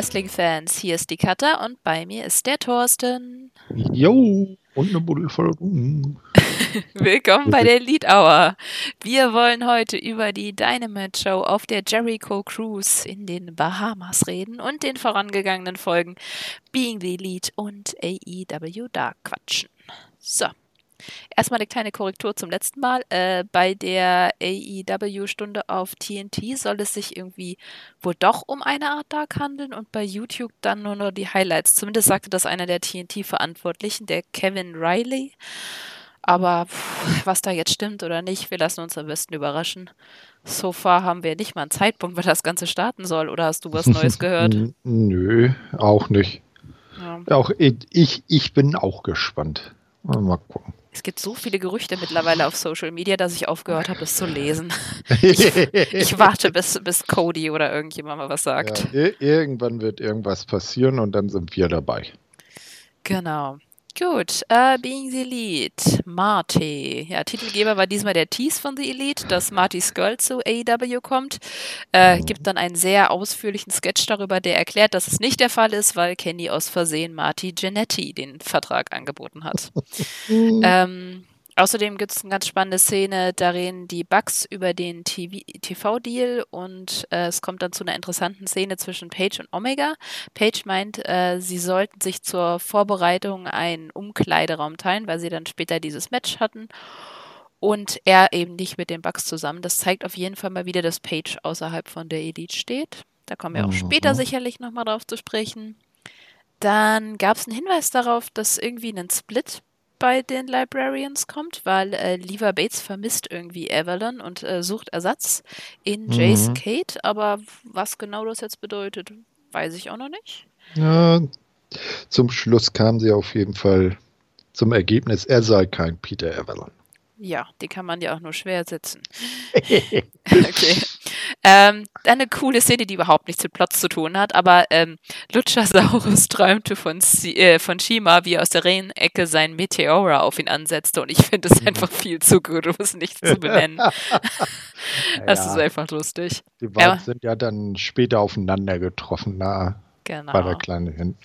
Wrestling-Fans, hier ist die Katha und bei mir ist der Thorsten. Jo, und eine Buddel voll rum. Willkommen bei der Lead Hour. Wir wollen heute über die Dynamite Show auf der Jericho Cruise in den Bahamas reden und den vorangegangenen Folgen Being the Elite und AEW Dark quatschen. So, Erstmal eine kleine Korrektur zum letzten Mal. Äh, bei der AEW-Stunde auf TNT soll es sich irgendwie wohl doch um eine Art Dark handeln und bei YouTube dann nur noch die Highlights. Zumindest sagte das einer der TNT-Verantwortlichen, der Kevin Riley. Aber pff, was da jetzt stimmt oder nicht, wir lassen uns am besten überraschen. So far haben wir nicht mal einen Zeitpunkt, wann das Ganze starten soll. Oder hast du was Neues gehört? Nö, auch nicht. Ja. Auch ich, ich bin auch gespannt. Mal gucken. Es gibt so viele Gerüchte mittlerweile auf Social Media, dass ich aufgehört habe, das zu lesen. Ich, ich, warte, bis, bis Cody oder irgendjemand mal was sagt. Ja, irgendwann wird irgendwas passieren und dann sind wir dabei. Genau. Gut, uh, Being the Elite, Marty. Ja, Titelgeber war diesmal der Tease von The Elite, dass Marty Skull zu AEW kommt. Äh, mhm. Gibt dann einen sehr ausführlichen Sketch darüber, der erklärt, dass es nicht der Fall ist, weil Kenny aus Versehen Marty Genetti den Vertrag angeboten hat. ähm, Außerdem gibt es eine ganz spannende Szene, da reden die Bugs über den TV-Deal und äh, es kommt dann zu einer interessanten Szene zwischen Paige und Omega. Paige meint, äh, sie sollten sich zur Vorbereitung einen Umkleideraum teilen, weil sie dann später dieses Match hatten. Und er eben nicht mit den Bugs zusammen. Das zeigt auf jeden Fall mal wieder, dass Paige außerhalb von der Elite steht. Da kommen wir auch mhm. später sicherlich nochmal drauf zu sprechen. Dann gab es einen Hinweis darauf, dass irgendwie ein Split bei den Librarians kommt, weil äh, Lever Bates vermisst irgendwie Evelyn und äh, sucht Ersatz in mhm. Jace Kate, aber was genau das jetzt bedeutet, weiß ich auch noch nicht. Ja, zum Schluss kam sie auf jeden Fall zum Ergebnis, er sei kein Peter Evelyn. Ja, die kann man ja auch nur schwer setzen. okay. Ähm, eine coole Szene, die überhaupt nichts mit Plots zu tun hat, aber ähm, Luchasaurus träumte von, äh, von Shima, wie er aus der Rehenecke sein Meteora auf ihn ansetzte und ich finde es mhm. einfach viel zu gut, um es nicht zu benennen. das ja. ist einfach lustig. Die beiden ja. sind ja dann später aufeinander getroffen, na, genau. bei der kleinen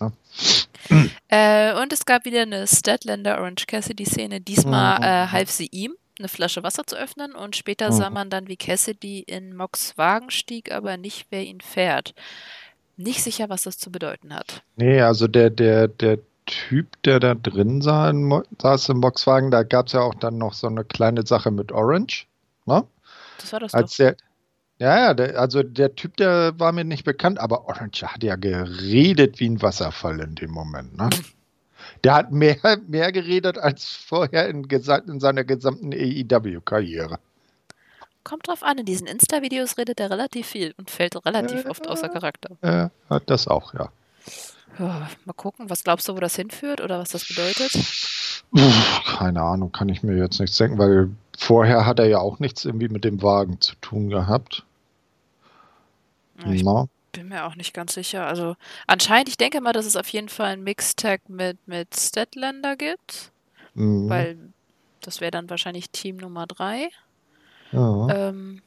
Händler. Äh, und es gab wieder eine Statlander Orange Cassidy Szene. Diesmal mhm. äh, half sie ihm, eine Flasche Wasser zu öffnen und später mhm. sah man dann, wie Cassidy in Mox Wagen stieg, aber nicht, wer ihn fährt. Nicht sicher, was das zu bedeuten hat. Nee, also der, der, der Typ, der da drin saß im Boxwagen, da gab es ja auch dann noch so eine kleine Sache mit Orange. Ne? Das war das Als doch. Der, ja, ja, der, also der Typ, der war mir nicht bekannt, aber Orange hat ja geredet wie ein Wasserfall in dem Moment. Ne? Der hat mehr, mehr geredet als vorher in, in seiner gesamten AEW-Karriere. Kommt drauf an, in diesen Insta-Videos redet er relativ viel und fällt relativ äh, oft außer Charakter. Er hat das auch, ja. ja. Mal gucken, was glaubst du, wo das hinführt oder was das bedeutet? Keine Ahnung, kann ich mir jetzt nichts denken, weil vorher hat er ja auch nichts irgendwie mit dem Wagen zu tun gehabt. ich Na? bin mir auch nicht ganz sicher. Also anscheinend, ich denke mal, dass es auf jeden Fall einen Mixtag mit, mit Statlander gibt. Mhm. Weil das wäre dann wahrscheinlich Team Nummer 3. Ja. Ähm,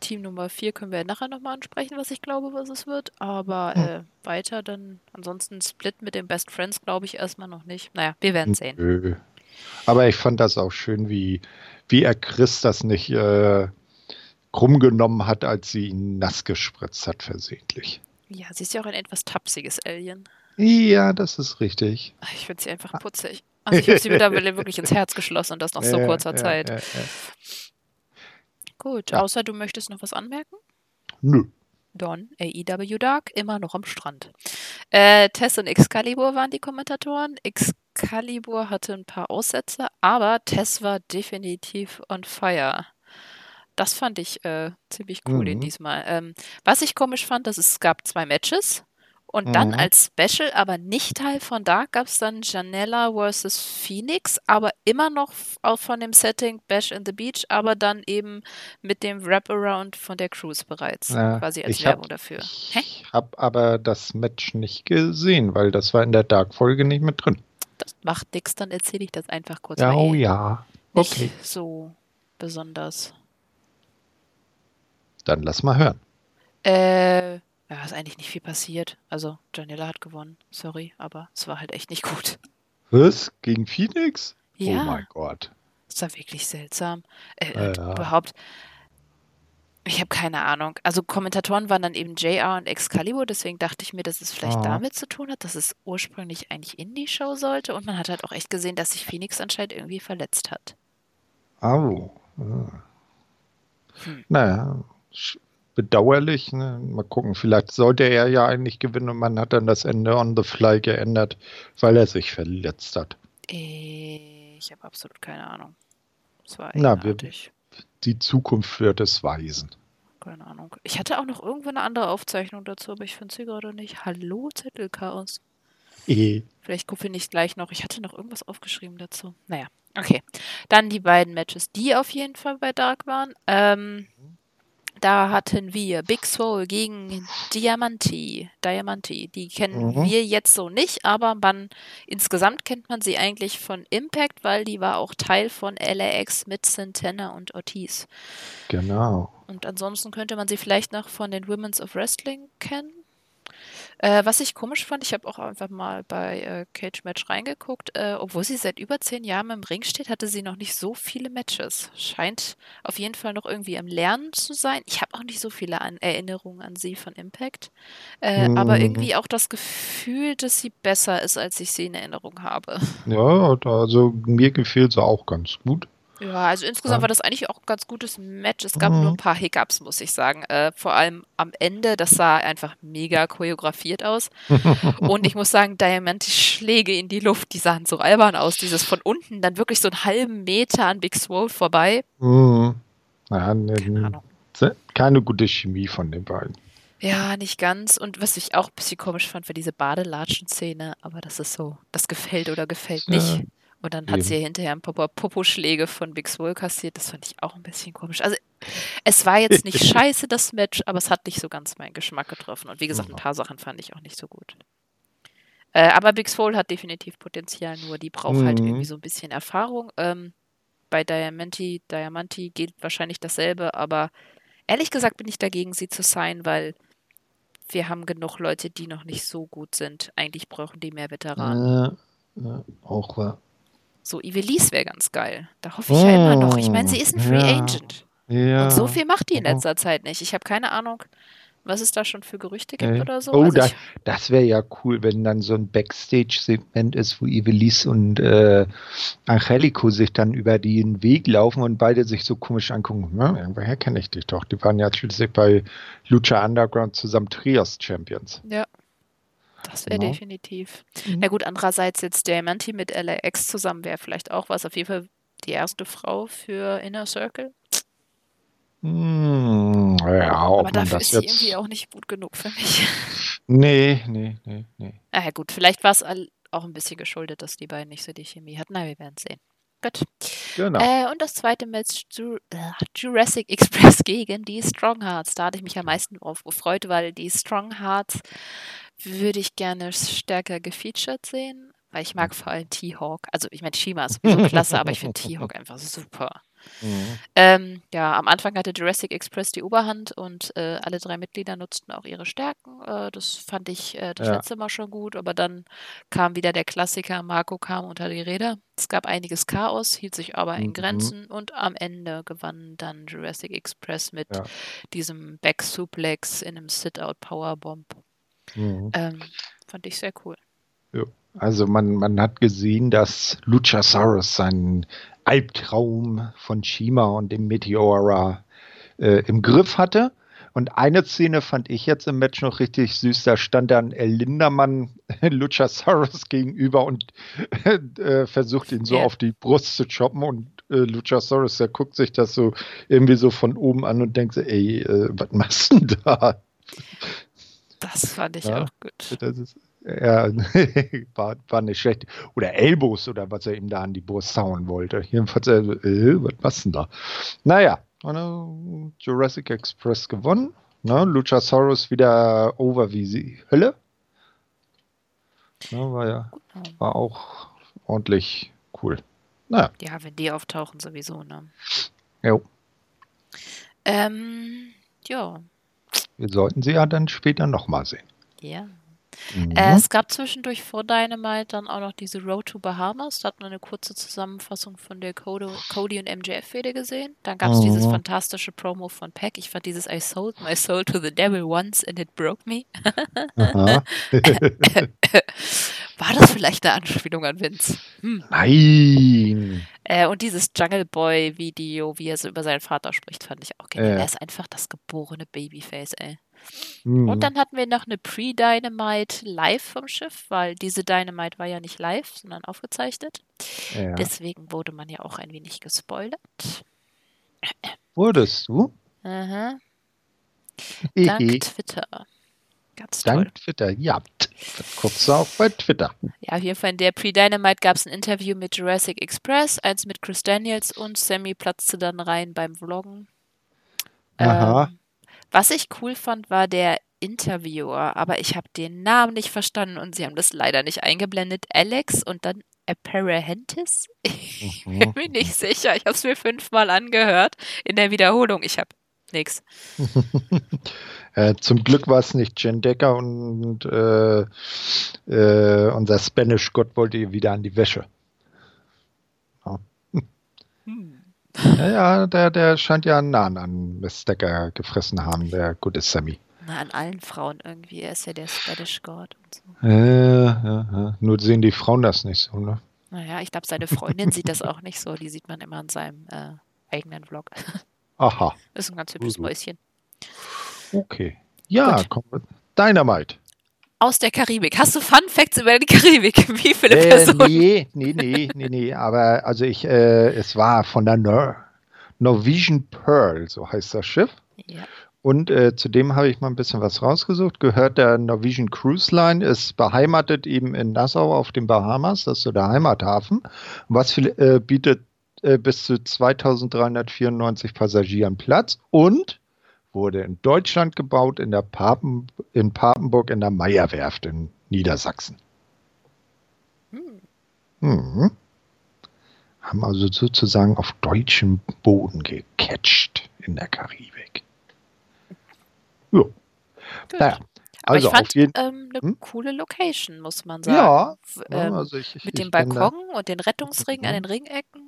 Team Nummer 4 können wir nachher nochmal ansprechen, was ich glaube, was es wird. Aber ja. äh, weiter dann, ansonsten Split mit den Best Friends glaube ich erstmal noch nicht. Naja, wir werden sehen. Nö. Aber ich fand das auch schön, wie, wie er Chris das nicht äh, krumm genommen hat, als sie ihn nass gespritzt hat, versehentlich. Ja, sie ist ja auch ein etwas tapsiges Alien. Ja, das ist richtig. Ich finde sie einfach putzig. Also ich habe sie mittlerweile wirklich ins Herz geschlossen und das nach so kurzer ja, Zeit. Ja, ja, Gut, außer du möchtest noch was anmerken? Nö. Don, AEW Dark, immer noch am Strand. Äh, Tess und Excalibur waren die Kommentatoren. Excalibur hatte ein paar Aussätze, aber Tess war definitiv on fire. Das fand ich äh, ziemlich cool mhm. in diesmal. Ähm, was ich komisch fand, dass es gab zwei Matches und mhm. dann als Special, aber nicht Teil von Dark, gab es dann Janella vs. Phoenix, aber immer noch auch von dem Setting Bash in the Beach, aber dann eben mit dem Wraparound von der Cruise bereits, ja, quasi als Werbung hab, dafür. Ich habe aber das Match nicht gesehen, weil das war in der Dark-Folge nicht mit drin. Das macht nichts, dann erzähle ich das einfach kurz. Ja, oh ja. Okay. Nicht so besonders. Dann lass mal hören. Äh, Ja, ist eigentlich nicht viel passiert. Also, Janela hat gewonnen. Sorry, aber es war halt echt nicht gut. Was? Gegen Phoenix? Ja. Oh mein Gott. Das war wirklich seltsam. Äh, Ja, ja. überhaupt, ich habe keine Ahnung. Also Kommentatoren waren dann eben JR und Excalibur, deswegen dachte ich mir, dass es vielleicht Ah. damit zu tun hat, dass es ursprünglich eigentlich Indie-Show sollte. Und man hat halt auch echt gesehen, dass sich Phoenix anscheinend irgendwie verletzt hat. Au. Ja. Hm. Naja, bedauerlich. Ne? Mal gucken, vielleicht sollte er ja eigentlich gewinnen und man hat dann das Ende on the fly geändert, weil er sich verletzt hat. Ich habe absolut keine Ahnung. Es war Na, wir-. Die Zukunft wird es weisen. Keine Ahnung. Ich hatte auch noch irgendwo eine andere Aufzeichnung dazu, aber ich finde sie gerade nicht. Hallo, Zettelchaos. Eh. Vielleicht gucke ich gleich noch. Ich hatte noch irgendwas aufgeschrieben dazu. Naja, okay. Dann die beiden Matches, die auf jeden Fall bei Dark waren. Ähm, da hatten wir Big Swole gegen Diamanti. Diamanti. Die kennen Mhm. wir jetzt so nicht, aber man insgesamt kennt man sie eigentlich von Impact, weil die war auch Teil von LAX mit Santana und Ortiz. Genau. Und ansonsten könnte man sie vielleicht noch von den Women's of Wrestling kennen. Äh, was ich komisch fand, ich habe auch einfach mal bei äh, Cage Match reingeguckt. Äh, obwohl sie seit über zehn Jahren im Ring steht, hatte sie noch nicht so viele Matches. Scheint auf jeden Fall noch irgendwie am Lernen zu sein. Ich habe auch nicht so viele an Erinnerungen an sie von Impact. Äh, Aber Mhm. irgendwie auch das Gefühl, dass sie besser ist, als ich sie in Erinnerung habe. Ja, also mir gefiel sie auch ganz gut. Ja, also insgesamt Ja. war das eigentlich auch ein ganz gutes Match. Es gab nur Mhm. ein paar Hiccups, muss ich sagen. Äh, vor allem am Ende, das sah einfach mega choreografiert aus. Und ich muss sagen, Diamantis Schläge in die Luft, die sahen so albern aus. Dieses von unten dann wirklich so einen halben Meter an Big Swole vorbei. Mhm. Ja, ne, Keine Ahnung. keine gute Chemie von den beiden. Ja, nicht ganz. Und was ich auch ein bisschen komisch fand, war diese Badelatschen-Szene. Aber das ist so, das gefällt oder gefällt Ja, nicht. Und dann hat eben. sie ja hinterher ein paar Popo-Schläge von Big Swole kassiert. Das fand ich auch ein bisschen komisch. Also, es war jetzt nicht scheiße, das Match, aber es hat nicht so ganz meinen Geschmack getroffen. Und wie gesagt, ein Ja. paar Sachen fand ich auch nicht so gut. Äh, aber Big Swole hat definitiv Potenzial, nur die braucht halt Mhm. irgendwie so ein bisschen Erfahrung. Ähm, bei Diamanti, Diamanti gilt wahrscheinlich dasselbe, aber ehrlich gesagt bin ich dagegen, sie zu sein, weil wir haben genug Leute, die noch nicht so gut sind. Eigentlich brauchen die mehr Veteranen. Ja, ja, auch wahr. So, Ivelisse wäre ganz geil. Da hoffe ich ja immer noch. Ich meine, sie ist ein Free Ja. Agent. Ja. Und so viel macht die in genau. letzter Zeit nicht. Ich habe keine Ahnung, was es da schon für Gerüchte gibt Nee. oder so. Oh, Also da, ich, das wäre ja cool, wenn dann so ein Backstage-Segment ist, wo Ivelisse und äh, Angelico sich dann über den Weg laufen und beide sich so komisch angucken. Ja, irgendwoher kenne ich dich doch. Die waren ja schließlich bei Lucha Underground zusammen Trios-Champions. ja, das wäre Genau. definitiv. Mhm. Na gut, andererseits jetzt Diamanti mit LAX zusammen wäre vielleicht auch was. Auf jeden Fall die erste Frau für Inner Circle. Hm, ja, Aber dafür ist sie jetzt. irgendwie auch nicht gut genug für mich. Nee, nee, nee, nee. Ah ja gut, vielleicht war es auch ein bisschen geschuldet, dass die beiden nicht so die Chemie hatten. Na, wir werden sehen. Gut. Genau. Äh, und das zweite Match äh, Jurassic Express gegen die Strong Hearts. Da hatte ich mich am meisten drauf gefreut, weil die Strong Hearts würde ich gerne stärker gefeatured sehen, weil ich mag vor allem T-Hawk. Also ich meine, Shima ist sowieso klasse, aber ich finde T-Hawk einfach super. Mhm. Ähm, ja, am Anfang hatte Jurassic Express die Oberhand und äh, alle drei Mitglieder nutzten auch ihre Stärken. Äh, das fand ich äh, das Ja. letzte Mal schon gut, aber dann kam wieder der Klassiker, Marco kam unter die Räder. Es gab einiges Chaos, hielt sich aber in Mhm. Grenzen und am Ende gewann dann Jurassic Express mit Ja. diesem Back Suplex in einem Sit-Out Powerbomb. Mhm. Ähm, fand ich sehr cool. Also man, man hat gesehen, dass Luchasaurus seinen Albtraum von Shima und dem Meteora äh, im Griff hatte. Und eine Szene fand ich jetzt im Match noch richtig süß. Da stand dann El Lindermann Luchasaurus gegenüber und äh, versucht ihn so Ja. auf die Brust zu choppen. Und äh, Luchasaurus, der guckt sich das so irgendwie so von oben an und denkt so, ey, äh, was machst du denn da? Das fand ich Ja. auch gut. Das ist, ja, war, war nicht schlecht. Oder Elbows oder was er ihm da an die Brust hauen wollte. Jedenfalls, äh, was du denn da? Naja, äh, Jurassic Express gewonnen. Ne? Luchasaurus wieder over wie sie Hölle. Ne, war ja Genau. war auch ordentlich cool. Naja, Ja, wenn die auftauchen, sowieso, ne? jo. Ähm, ja. Wir sollten sie ja dann später nochmal sehen. Ja. Mhm. Äh, es gab zwischendurch vor Dynamite dann auch noch diese Road to Bahamas. Da hat man eine kurze Zusammenfassung von der Cody, Cody und MJF-Fehde gesehen. Dann gab es mhm. dieses fantastische Promo von Peck. Ich fand dieses I sold my soul to the devil once and it broke me. War das vielleicht eine Anspielung an Vince? Hm. Nein. Äh, und dieses Jungle Boy-Video, wie er so über seinen Vater spricht, fand ich auch genial. Äh. Er ist einfach das geborene Babyface, ey. Mhm. Und dann hatten wir noch eine Pre-Dynamite live vom Schiff, weil diese Dynamite war ja nicht live, sondern aufgezeichnet. Ja. Deswegen wurde man ja auch ein wenig gespoilert. Wurdest du? Aha. Dank Twitter. Ganz toll. Dank Twitter, ja. Guckst du auch bei Twitter. Ja, auf jeden Fall in der Pre-Dynamite gab es ein Interview mit Jurassic Express, eins mit Chris Daniels und Sammy platzte dann rein beim Vloggen. Aha. Ähm, was ich cool fand, war der Interviewer, aber ich habe den Namen nicht verstanden und sie haben das leider nicht eingeblendet. Alex und dann Apparentis? Ich bin mhm. mir nicht sicher. Ich habe es mir fünfmal angehört in der Wiederholung. Ich habe nichts. äh, zum Glück war es nicht Jen Decker und äh, äh, unser Spanish Gott wollte wieder an die Wäsche. Ja. Hm. Ja, der, der scheint ja einen Nahen an Miss Decker gefressen haben, der gute Sammy. Na, an allen Frauen irgendwie. Er ist ja der Spanish God und so. Ja, ja, ja. Nur sehen die Frauen das nicht so, ne? Naja, ich glaube, seine Freundin sieht das auch nicht so. Die sieht man immer in seinem äh, eigenen Vlog. Aha. Ist ein ganz hübsches Mäuschen. Okay. Ja, komm, Dynamite. Aus der Karibik. Hast du Fun Facts über die Karibik? Wie viele äh, Personen? Nee, nee, nee, nee, nee. Aber also ich, äh, es war von der Nor Norwegian Pearl, so heißt das Schiff. Ja. Und äh, zudem habe ich mal ein bisschen was rausgesucht. Gehört der Norwegian Cruise Line, ist beheimatet eben in Nassau auf den Bahamas, das ist so der Heimathafen. Was viel, äh, bietet äh, bis zu 2394 Passagieren Platz und wurde in Deutschland gebaut, in, der Papen, in Papenburg in der Meierwerft in Niedersachsen. Hm. Mhm. Haben also sozusagen auf deutschem Boden gecatcht in der Karibik. Ja. Naja, also Aber ich fand ähm, eine hm? coole Location, muss man sagen. Ja, ähm, also ich, ich, mit dem Balkon und den Rettungsringen mhm. an den Ringecken.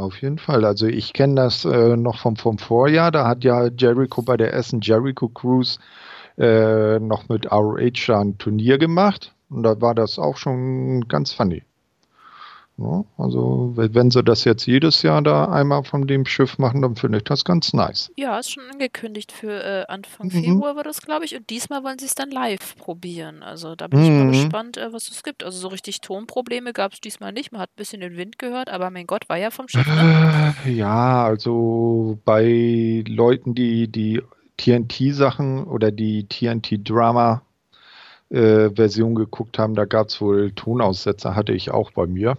Auf jeden Fall. Also ich kenne das äh, noch vom, vom Vorjahr. Da hat ja Jericho bei der Essen Jericho Cruise äh, noch mit ROH ein Turnier gemacht. Und da war das auch schon ganz funny. Ja, also, wenn sie das jetzt jedes Jahr da einmal von dem Schiff machen, dann finde ich das ganz nice. Ja, ist schon angekündigt für äh, Anfang mhm. Februar war das, glaube ich. Und diesmal wollen sie es dann live probieren. Also da bin mhm. ich mal mhm. gespannt, äh, was es gibt. Also so richtig Tonprobleme gab es diesmal nicht. Man hat ein bisschen den Wind gehört, aber mein Gott, war ja vom Schiff, ne? Äh, ja, also bei Leuten, die die TNT-Sachen oder die TNT-Drama äh, Version geguckt haben, da gab es wohl Tonaussetzer, hatte ich auch bei mir.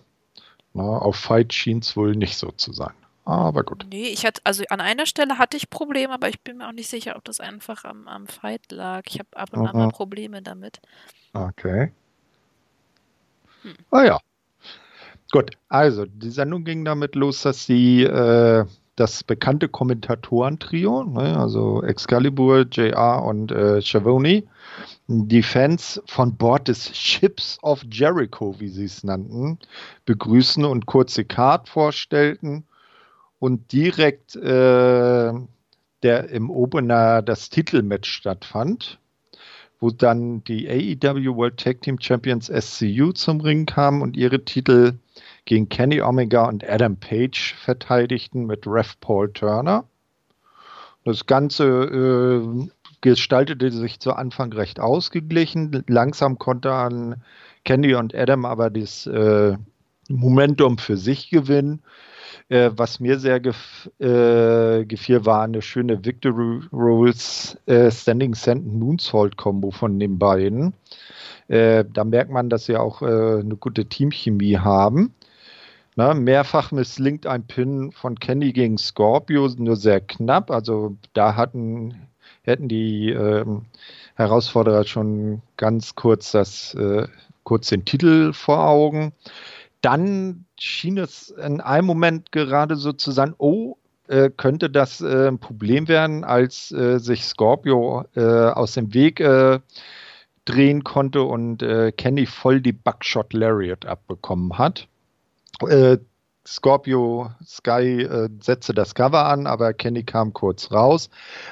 Na, auf Fight schien es wohl nicht so zu sein. Aber gut. Nee, ich hatte, also an einer Stelle hatte ich Probleme, aber ich bin mir auch nicht sicher, ob das einfach am, am Fight lag. Ich habe ab und an mal Probleme damit. Okay. Hm. Ah ja. Gut, also die Sendung ging damit los, dass sie äh, das bekannte Kommentatoren-Trio, ne, also Excalibur, JR und äh, Schiavone, die Fans von Bord des Ships of Jericho, wie sie es nannten, begrüßen und kurze Card vorstellten und direkt äh, der im Opener das Titelmatch stattfand, wo dann die AEW World Tag Team Champions SCU zum Ring kamen und ihre Titel gegen Kenny Omega und Adam Page verteidigten mit Ref Paul Turner. Das Ganze äh, gestaltete sich zu Anfang recht ausgeglichen. Langsam konnte an Candy und Adam aber das äh, Momentum für sich gewinnen. Äh, was mir sehr gef äh, gefiel, war eine schöne Victory Rules äh, Standing Sand Moonsault Combo von den beiden. Äh, da merkt man, dass sie auch äh, eine gute Teamchemie haben. Na, mehrfach misslingt ein Pin von Kenny gegen Scorpio, nur sehr knapp. Also da hatten hätten die äh, Herausforderer schon ganz kurz das, äh, kurz den Titel vor Augen. Dann schien es in einem Moment gerade so zu sein, oh, äh, könnte das äh, ein Problem werden, als äh, sich Scorpio aus dem Weg drehen konnte und Kenny voll die Buckshot Lariat abbekommen hat. Scorpio Sky äh, setzte das Cover an, aber Kenny kam kurz raus.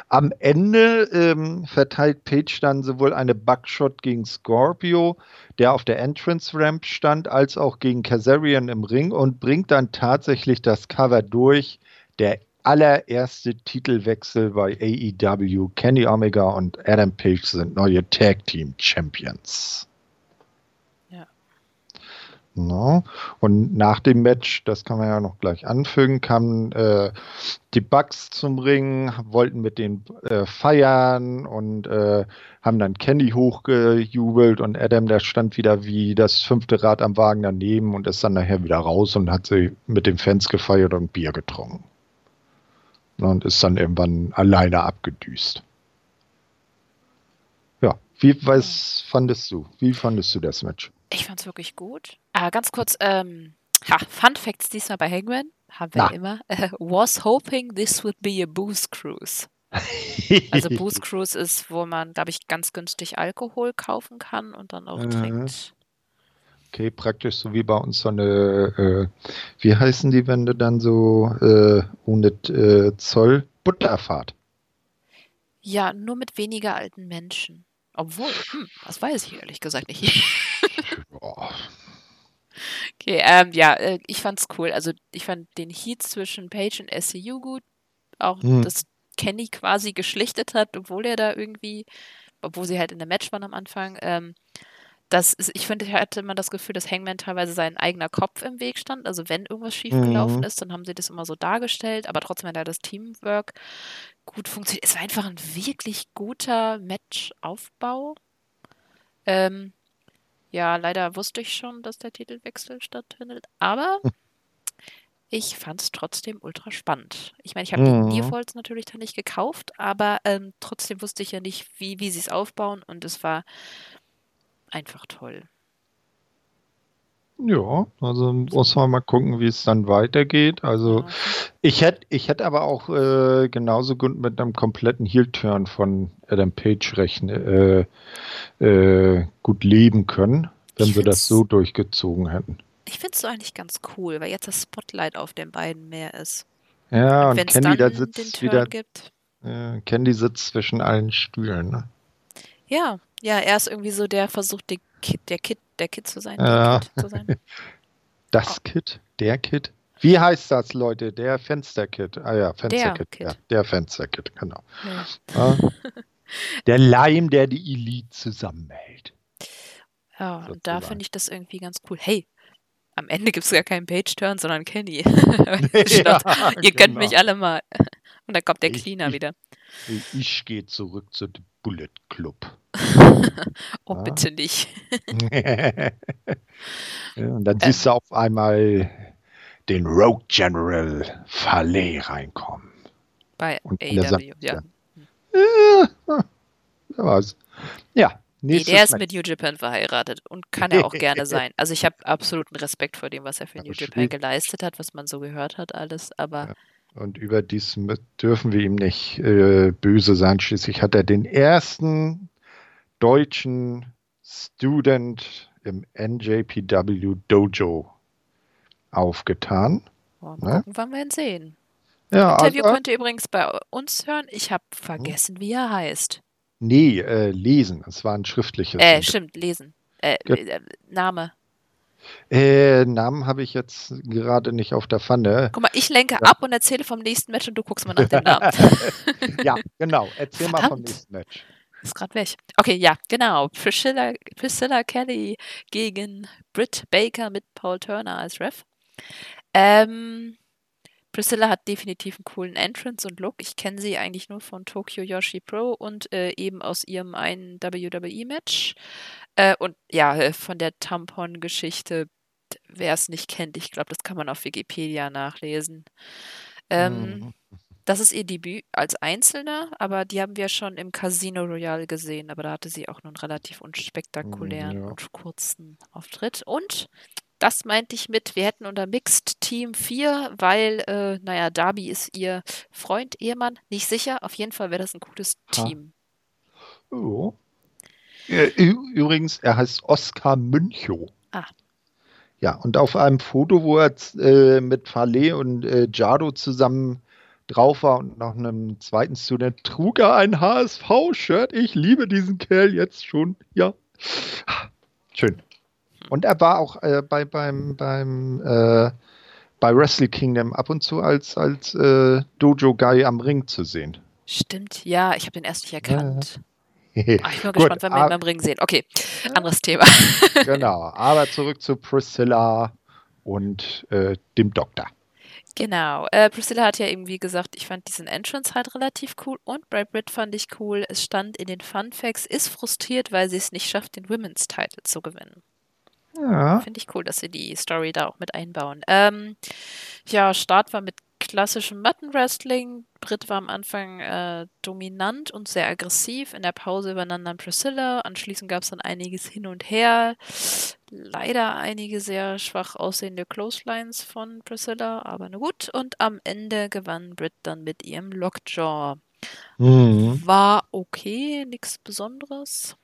Am Ende ähm, verteilt Page dann sowohl eine Buckshot gegen Scorpio, der auf der Entrance Ramp stand, als auch gegen Kazarian im Ring und bringt dann tatsächlich das Cover durch. Der allererste Titelwechsel bei AEW. Kenny Omega und Adam Page sind neue Tag Team Champions. No. Und nach dem Match, das kann man ja noch gleich anfügen, kamen äh, die Bucks zum Ring, wollten mit denen äh, feiern und äh, haben dann Kenny hochgejubelt und Adam, der stand wieder wie das fünfte Rad am Wagen daneben und ist dann nachher wieder raus und hat sie mit den Fans gefeiert und Bier getrunken. Und ist dann irgendwann alleine abgedüst. Ja, wie was fandest du? Wie fandest du das Match? Ich fand's wirklich gut. Ah, ganz kurz, ähm, ha, Fun Facts diesmal bei Hangman, haben wir Na. immer. Äh, was hoping this would be a booze cruise. also Booze Cruise ist, wo man, glaube ich, ganz günstig Alkohol kaufen kann und dann auch äh, trinkt. Okay, praktisch so wie bei uns so eine, äh, wie heißen die Wände dann so äh, ohne äh, Zoll? Butterfahrt. Ja, nur mit weniger alten Menschen. Obwohl, hm, das weiß ich ehrlich gesagt nicht. Okay, ähm, ja, äh, ich fand's cool. Also ich fand den Heat zwischen Page und SCU gut. Auch, hm. dass Kenny quasi geschlichtet hat, obwohl er da irgendwie, obwohl sie halt in der Match waren am Anfang. Ähm, das ist, ich finde, ich hatte immer das Gefühl, dass Hangman teilweise sein eigener Kopf im Weg stand. Also wenn irgendwas schiefgelaufen mhm. ist, dann haben sie das immer so dargestellt, aber trotzdem hat da das Teamwork gut funktioniert. Es war einfach ein wirklich guter Matchaufbau. Ähm, ja, leider wusste ich schon, dass der Titelwechsel stattfindet, aber ich fand es trotzdem ultra spannend. Ich meine, ich habe mhm. die Nearfalls natürlich dann nicht gekauft, aber ähm, trotzdem wusste ich ja nicht, wie, wie sie es aufbauen und es war einfach toll. Ja, also muss man mal gucken, wie es dann weitergeht. Also ja. ich hätte ich hätt aber auch äh, genauso gut mit einem kompletten Heel-Turn von Adam Page rechne, äh, äh, gut leben können, wenn sie das so durchgezogen hätten. Ich finde es so eigentlich ganz cool, weil jetzt das Spotlight auf den beiden mehr ist. Ja, und, und Candy da sitzt wieder. Gibt. Candy sitzt zwischen allen Stühlen, ne? Ja, ja, er ist irgendwie so der versucht, der Kid, der Kid, der Kid zu sein. Ja. Kid zu sein. Das oh. Kid, der Kid. Wie heißt das, Leute? Der Fensterkit. Ah ja, Fensterkit. Der, ja, der Fensterkit, genau. Ja. Ja. Der Leim, der die Elite zusammenhält. Ja, und da finde ich das irgendwie ganz cool. Hey, am Ende gibt es gar keinen Page-Turn, sondern Kenny. ja, ihr könnt genau. mich alle mal. Und dann kommt der Cleaner ich, wieder. Ich, ich gehe zurück zu Bullet Club. oh, ja. bitte nicht. ja, und dann siehst du auf einmal den Rogue General Fallet reinkommen. Bei AEW, ja. Ja, was. Ja, nee, der ist mit New Japan verheiratet und kann er auch gerne sein. Also ich habe absoluten Respekt vor dem, was er für New Japan geleistet hat, was man so gehört hat, alles, aber. Ja. Und überdies dürfen wir ihm nicht äh, böse sein. Schließlich hat er den ersten deutschen Student im NJPW Dojo aufgetan. Oh, mal ne? gucken, wann wir ihn sehen. Ja, das Interview also, könnt ihr übrigens bei uns hören. Ich habe vergessen, wie er heißt. Nee, äh, lesen. Es war ein schriftliches. Äh, stimmt, lesen. Äh, äh, Name. Äh, Namen habe ich jetzt gerade nicht auf der Pfanne. Guck mal, ich lenke ja. ab und erzähle vom nächsten Match und du guckst mal nach dem Namen. ja, genau. Erzähl Verdammt. mal vom nächsten Match. Ist gerade weg. Okay, ja, genau. Priscilla, Priscilla Kelly gegen Britt Baker mit Paul Turner als Ref. Ähm, Priscilla hat definitiv einen coolen Entrance und Look. Ich kenne sie eigentlich nur von Tokyo Yoshi Pro und äh, eben aus ihrem einen WWE-Match. Äh, und ja, äh, von der Tampon-Geschichte, wer es nicht kennt, ich glaube, das kann man auf Wikipedia nachlesen. Ähm, mhm. Das ist ihr Debüt als Einzelne, aber die haben wir schon im Casino Royale gesehen. Aber da hatte sie auch nur einen relativ unspektakulären ja. und kurzen Auftritt. Und das meinte ich mit, wir hätten unter Mixed Team 4, weil, äh, naja, Darby ist ihr Freund, Ehemann, nicht sicher. Auf jeden Fall wäre das ein gutes Ha. Team. Oh. Übrigens, er heißt Oskar Münchow. Ah. Ja, und auf einem Foto, wo er äh, mit Farley und äh, Jado zusammen drauf war und noch einem zweiten Student, trug er ein HSV-Shirt. Ich liebe diesen Kerl jetzt schon. Ja. Schön. Und er war auch äh, bei, beim, beim, äh, bei Wrestle Kingdom ab und zu als, als äh, Dojo-Guy am Ring zu sehen. Stimmt, ja, ich habe den erst nicht erkannt. Ah, ich bin Gut, gespannt, wenn wir ihn ah- beim Ring sehen. Okay, anderes Thema. genau, aber zurück zu Priscilla und äh, dem Doktor. Genau. Äh, Priscilla hat ja irgendwie gesagt, ich fand diesen Entrance halt relativ cool und Brad Britt fand ich cool. Es stand in den Fun Facts, ist frustriert, weil sie es nicht schafft, den Women's Title zu gewinnen. Ja. Finde ich cool, dass sie die Story da auch mit einbauen. Ähm, ja, Start war mit klassischem Matten-Wrestling. Britt war am Anfang äh, dominant und sehr aggressiv. In der Pause übernahm dann Priscilla. Anschließend gab es dann einiges hin und her. Leider einige sehr schwach aussehende Clotheslines von Priscilla, aber na gut. Und am Ende gewann Britt dann mit ihrem Lockjaw. Mhm. War okay, nichts Besonderes.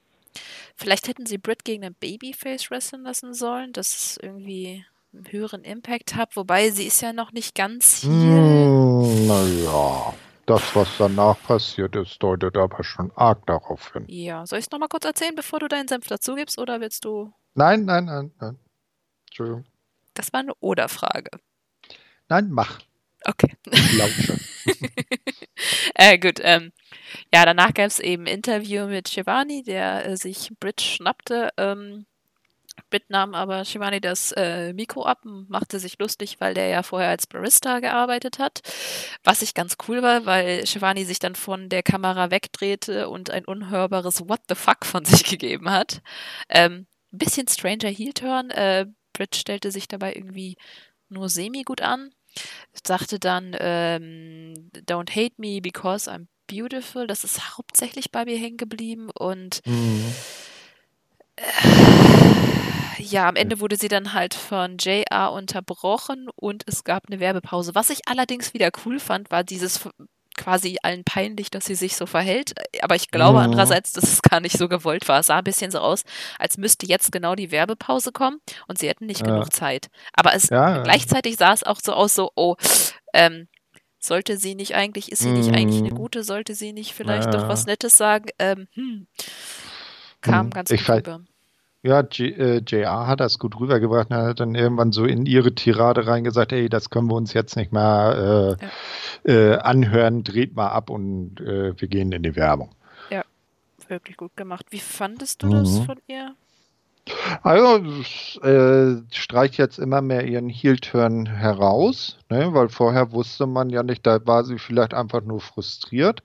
Vielleicht hätten sie Britt gegen einen Babyface wresteln lassen sollen, dass es irgendwie einen höheren Impact hat. Wobei sie ist ja noch nicht ganz hier. Hm, naja, das, was danach passiert ist, deutet aber schon arg darauf hin. Ja, soll ich es nochmal kurz erzählen, bevor du deinen Senf dazugibst? Oder willst du. Nein, nein, nein, nein. Entschuldigung. Das war eine Oder-Frage. Nein, mach. Okay. Ich lausche. äh, gut, ähm, ja, danach gab es eben ein Interview mit Shivani, der äh, sich Brit schnappte. Ähm, Brit nahm aber Shivani das äh, Mikro ab und machte sich lustig, weil der ja vorher als Barista gearbeitet hat. Was ich ganz cool war, weil Shivani sich dann von der Kamera wegdrehte und ein unhörbares What the fuck von sich gegeben hat. Ähm, ein bisschen Stranger Heel-Turn. Äh, Brit stellte sich dabei irgendwie nur semi gut an. Sagte dann, ähm, don't hate me because I'm beautiful. Das ist hauptsächlich bei mir hängen geblieben. Und Mhm. ja, am Ende wurde sie dann halt von JR unterbrochen und es gab eine Werbepause. Was ich allerdings wieder cool fand, war dieses quasi allen peinlich, dass sie sich so verhält. Aber ich glaube Mhm. andererseits, dass es gar nicht so gewollt war. Es sah ein bisschen so aus, als müsste jetzt genau die Werbepause kommen und sie hätten nicht Ja. genug Zeit. Aber es Ja, ja. gleichzeitig sah es auch so aus, so, oh, ähm, sollte sie nicht eigentlich, ist sie nicht eigentlich eine Mhm. gute, sollte sie nicht vielleicht Ja. doch was Nettes sagen? Ähm, hm. Kam Hm, ganz ich gut rüber. Ja, G äh, JR hat das gut rübergebracht. Er hat dann irgendwann so in ihre Tirade reingesagt, ey, das können wir uns jetzt nicht mehr äh, äh, anhören, dreht mal ab und äh, wir gehen in die Werbung. Wirklich gut gemacht. Wie fandest du das Mhm. von ihr? Also, äh, streicht jetzt immer mehr ihren Heel-Turn heraus, ne? weil vorher wusste man ja nicht, da war sie vielleicht einfach nur frustriert,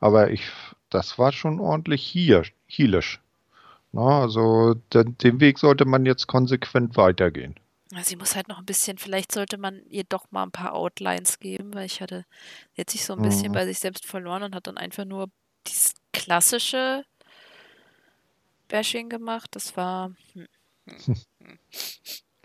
aber ich, das war schon ordentlich hier, heelisch. Na, also den, den Weg sollte man jetzt konsequent weitergehen. Sie muss halt noch ein bisschen, vielleicht sollte man ihr doch mal ein paar Outlines geben, weil ich hatte jetzt sich so ein bisschen Mhm. bei sich selbst verloren und hat dann einfach nur dieses klassische Bashing gemacht. Das war, hm, hm, hm.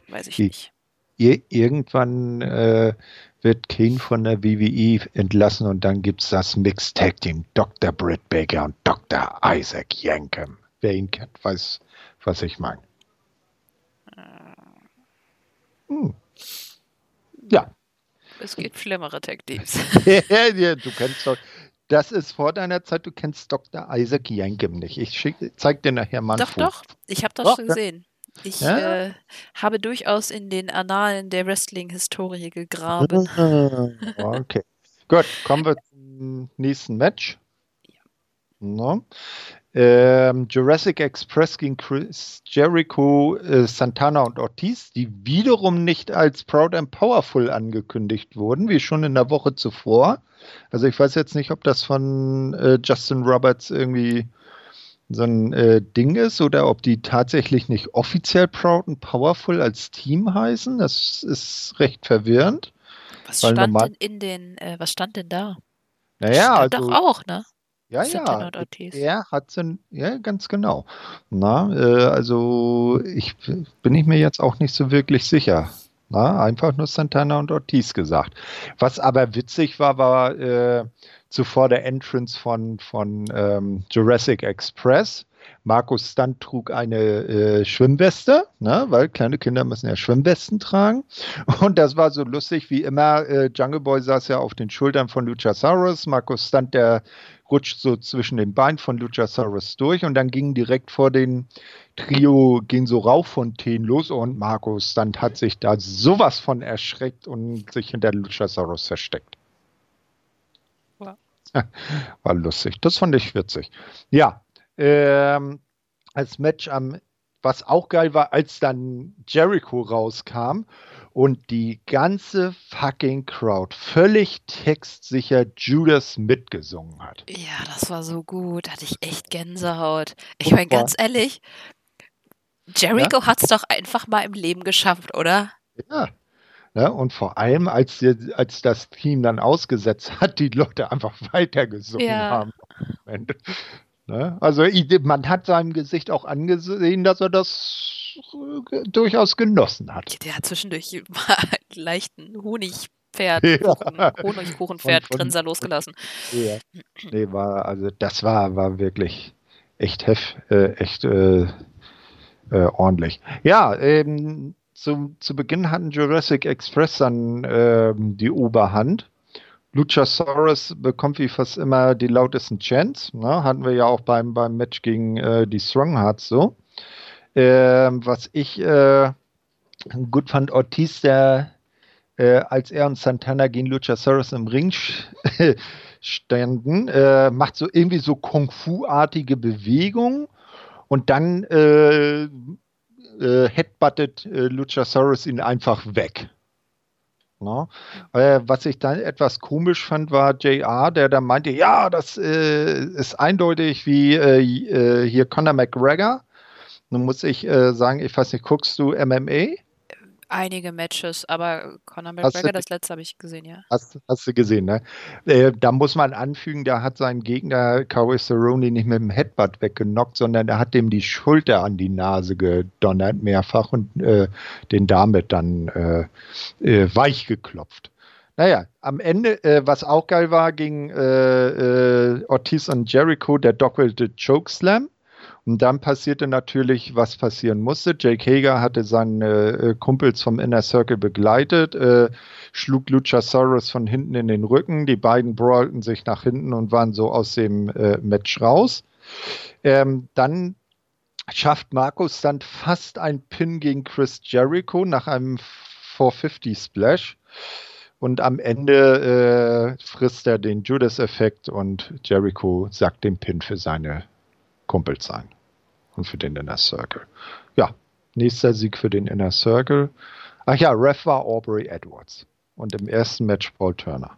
weiß ich nicht. Ir irgendwann äh, wird Kane von der WWE entlassen und dann gibt es das Mixed Tag Team Dr. Britt Baker und Dr. Isaac Yankem. Wer ihn kennt, weiß, was ich meine. Hm. Ja. Es gibt schlimmere Tag Teams. ja, du kennst doch. Das ist vor deiner Zeit, du kennst Dr. Isaac Yankem nicht. Ich schick, zeig dir nachher mal Doch, Foto. doch, ich habe das Doch, schon ja. gesehen. Ich Ja? äh, habe durchaus in den Annalen der Wrestling-Historie gegraben. Ah, Okay. Gut, kommen wir zum nächsten Match. No. Ähm, Jurassic Express gegen Chris Jericho, äh, Santana und Ortiz, die wiederum nicht als Proud and Powerful angekündigt wurden, wie schon in der Woche zuvor. Also ich weiß jetzt nicht, ob das von äh, Justin Roberts irgendwie so ein äh, Ding ist oder ob die tatsächlich nicht offiziell Proud and Powerful als Team heißen. Das ist recht verwirrend. Was stand denn in den, äh, was stand denn da? Naja, stand also doch auch, ne? Ja, ja, er hat sie, ja, ganz genau. Na, äh, also ich bin ich mir jetzt auch nicht so wirklich sicher. Na, einfach nur Santana und Ortiz gesagt. Was aber witzig war, war äh, zuvor der Entrance von, von ähm, Jurassic Express. Markus Stunt trug eine äh, Schwimmweste, ne, weil kleine Kinder müssen ja Schwimmwesten tragen. Und das war so lustig wie immer. Äh, Jungle Boy saß ja auf den Schultern von Luchasaurus. Markus Stunt, der rutscht so zwischen den Beinen von Luchasaurus durch und dann ging direkt vor den Trio, gehen so Rauchfontänen los und Markus Stunt hat sich da sowas von erschreckt und sich hinter Luchasaurus versteckt. Ja. War lustig. Das fand ich witzig. Ja, ähm, als Match am, was auch geil war, als dann Jericho rauskam und die ganze fucking Crowd völlig textsicher Judas mitgesungen hat. Ja, das war so gut. Hatte ich echt Gänsehaut. Ich meine, ganz ehrlich, Jericho ja? hat es doch einfach mal im Leben geschafft, oder? Ja. ja und vor allem, als, die, als das Team dann ausgesetzt hat, die Leute einfach weitergesungen ja. haben. Ne? Also man hat seinem Gesicht auch angesehen, dass er das durchaus genossen hat. Der hat zwischendurch mal leichten Honigpferd, ja. Honigkuchenpferd-Grinser losgelassen. Ja. Nee, war, also das war, war wirklich echt hef, äh, echt äh, äh, ordentlich. Ja, ähm, zu, zu Beginn hatten Jurassic Express dann ähm, die Oberhand. Luchasaurus bekommt wie fast immer die lautesten Chants. Ne? Hatten wir ja auch beim, beim Match gegen äh, die Stronghearts so. Ähm, was ich äh, gut fand, Ortiz, der äh, als er und Santana gegen Luchasaurus im Ring standen, äh, macht so irgendwie so Kung-Fu-artige Bewegungen und dann äh, äh, headbuttet äh, Luchasaurus ihn einfach weg. Ne? Äh, was ich dann etwas komisch fand, war JR, der da meinte, ja, das ist eindeutig wie hier Conor McGregor. Nun muss ich äh, sagen, ich weiß nicht, guckst du MMA? einige Matches, aber Conor McGregor, das letzte habe ich gesehen, ja. Hast, hast du gesehen, ne? Äh, da muss man anfügen, da hat sein Gegner Cowboy Cerrone nicht mit dem Headbutt weggenockt, sondern er hat dem die Schulter an die Nase gedonnert mehrfach und äh, den damit dann äh, äh weich geklopft. Naja, am Ende, äh, was auch geil war, ging äh, Ortiz und Jericho der doppelte Chokeslam. Und dann passierte natürlich, was passieren musste. Jake Hager hatte seine äh, Kumpels vom Inner Circle begleitet, äh, schlug Luchasaurus von hinten in den Rücken. Die beiden brawlten sich nach hinten und waren so aus dem äh, Match raus. Ähm, dann schafft Markus dann fast ein Pin gegen Chris Jericho nach einem 450 Splash. Und am Ende äh, frisst er den Judas-Effekt und Jericho sagt den Pin für seine Kumpels sein. Und für den Inner Circle. Ja, nächster Sieg für den Inner Circle. Ach ja, Ref war Aubrey Edwards. Und im ersten Match Paul Turner.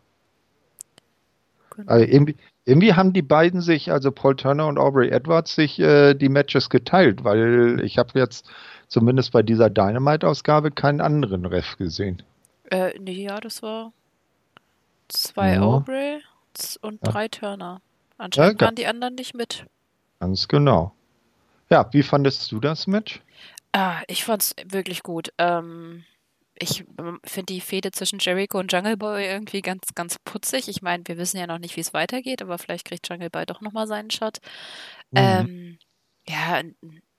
Also irgendwie, irgendwie, haben die beiden sich, also Paul Turner und Aubrey Edwards, sich äh, die Matches geteilt, weil ich habe jetzt zumindest bei dieser Dynamite-Ausgabe keinen anderen Ref gesehen. Äh, nee, ja, das war zwei ja. Aubrey und ja. drei Turner. Anscheinend ja, waren die anderen nicht mit. Ganz genau. Ja, wie fandest du das Match? Ah, ich fand's wirklich gut. Ähm, ich ähm, finde die Fehde zwischen Jericho und Jungle Boy irgendwie ganz, ganz putzig. Ich meine, wir wissen ja noch nicht, wie es weitergeht, aber vielleicht kriegt Jungle Boy doch nochmal seinen Shot. Mhm. Ähm, ja,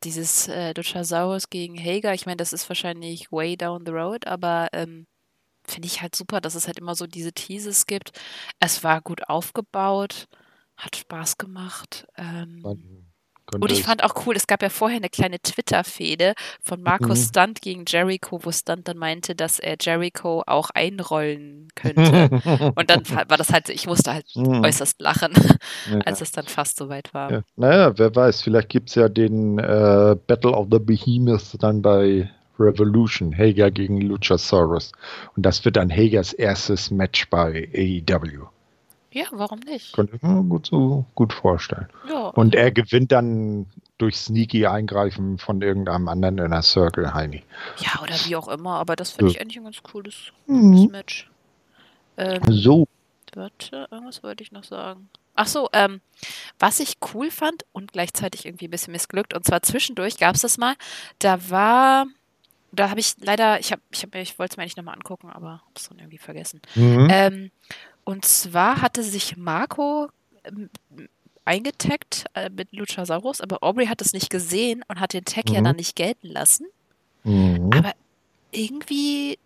dieses äh, Luchasaurus gegen Hager, ich meine, das ist wahrscheinlich way down the road, aber ähm, finde ich halt super, dass es halt immer so diese Teases gibt. Es war gut aufgebaut. Hat Spaß gemacht. Ähm, und ich fand auch cool, es gab ja vorher eine kleine Twitter-Fehde von Markus mhm. Stunt gegen Jericho, wo Stunt dann meinte, dass er Jericho auch einrollen könnte. und dann war das halt, ich musste halt mhm. äußerst lachen, ja. als es dann fast soweit war. Ja. Naja, wer weiß, vielleicht gibt es ja den äh, Battle of the Behemoths dann bei Revolution, Hager gegen Luchasaurus. Und das wird dann Hagers erstes Match bei AEW. Ja, warum nicht? Könnte ich mir gut, so gut vorstellen. Ja. Und er gewinnt dann durch sneaky Eingreifen von irgendeinem anderen in der Circle, Heini. Ja, oder wie auch immer, aber das finde ich eigentlich ein ganz cooles, mhm. cooles Match. Ähm, so. Warte, irgendwas wollte ich noch sagen. Ach so, ähm, was ich cool fand und gleichzeitig irgendwie ein bisschen missglückt, und zwar zwischendurch gab es das mal, da war, da habe ich leider, ich ich ich wollte es mir eigentlich nochmal angucken, aber habe es dann irgendwie vergessen. Mhm. Ähm, und zwar hatte sich Marco ähm, eingetaggt äh, mit Luchasaurus, aber Aubrey hat es nicht gesehen und hat den Tag ja Mhm. dann nicht gelten lassen. Mhm. Aber irgendwie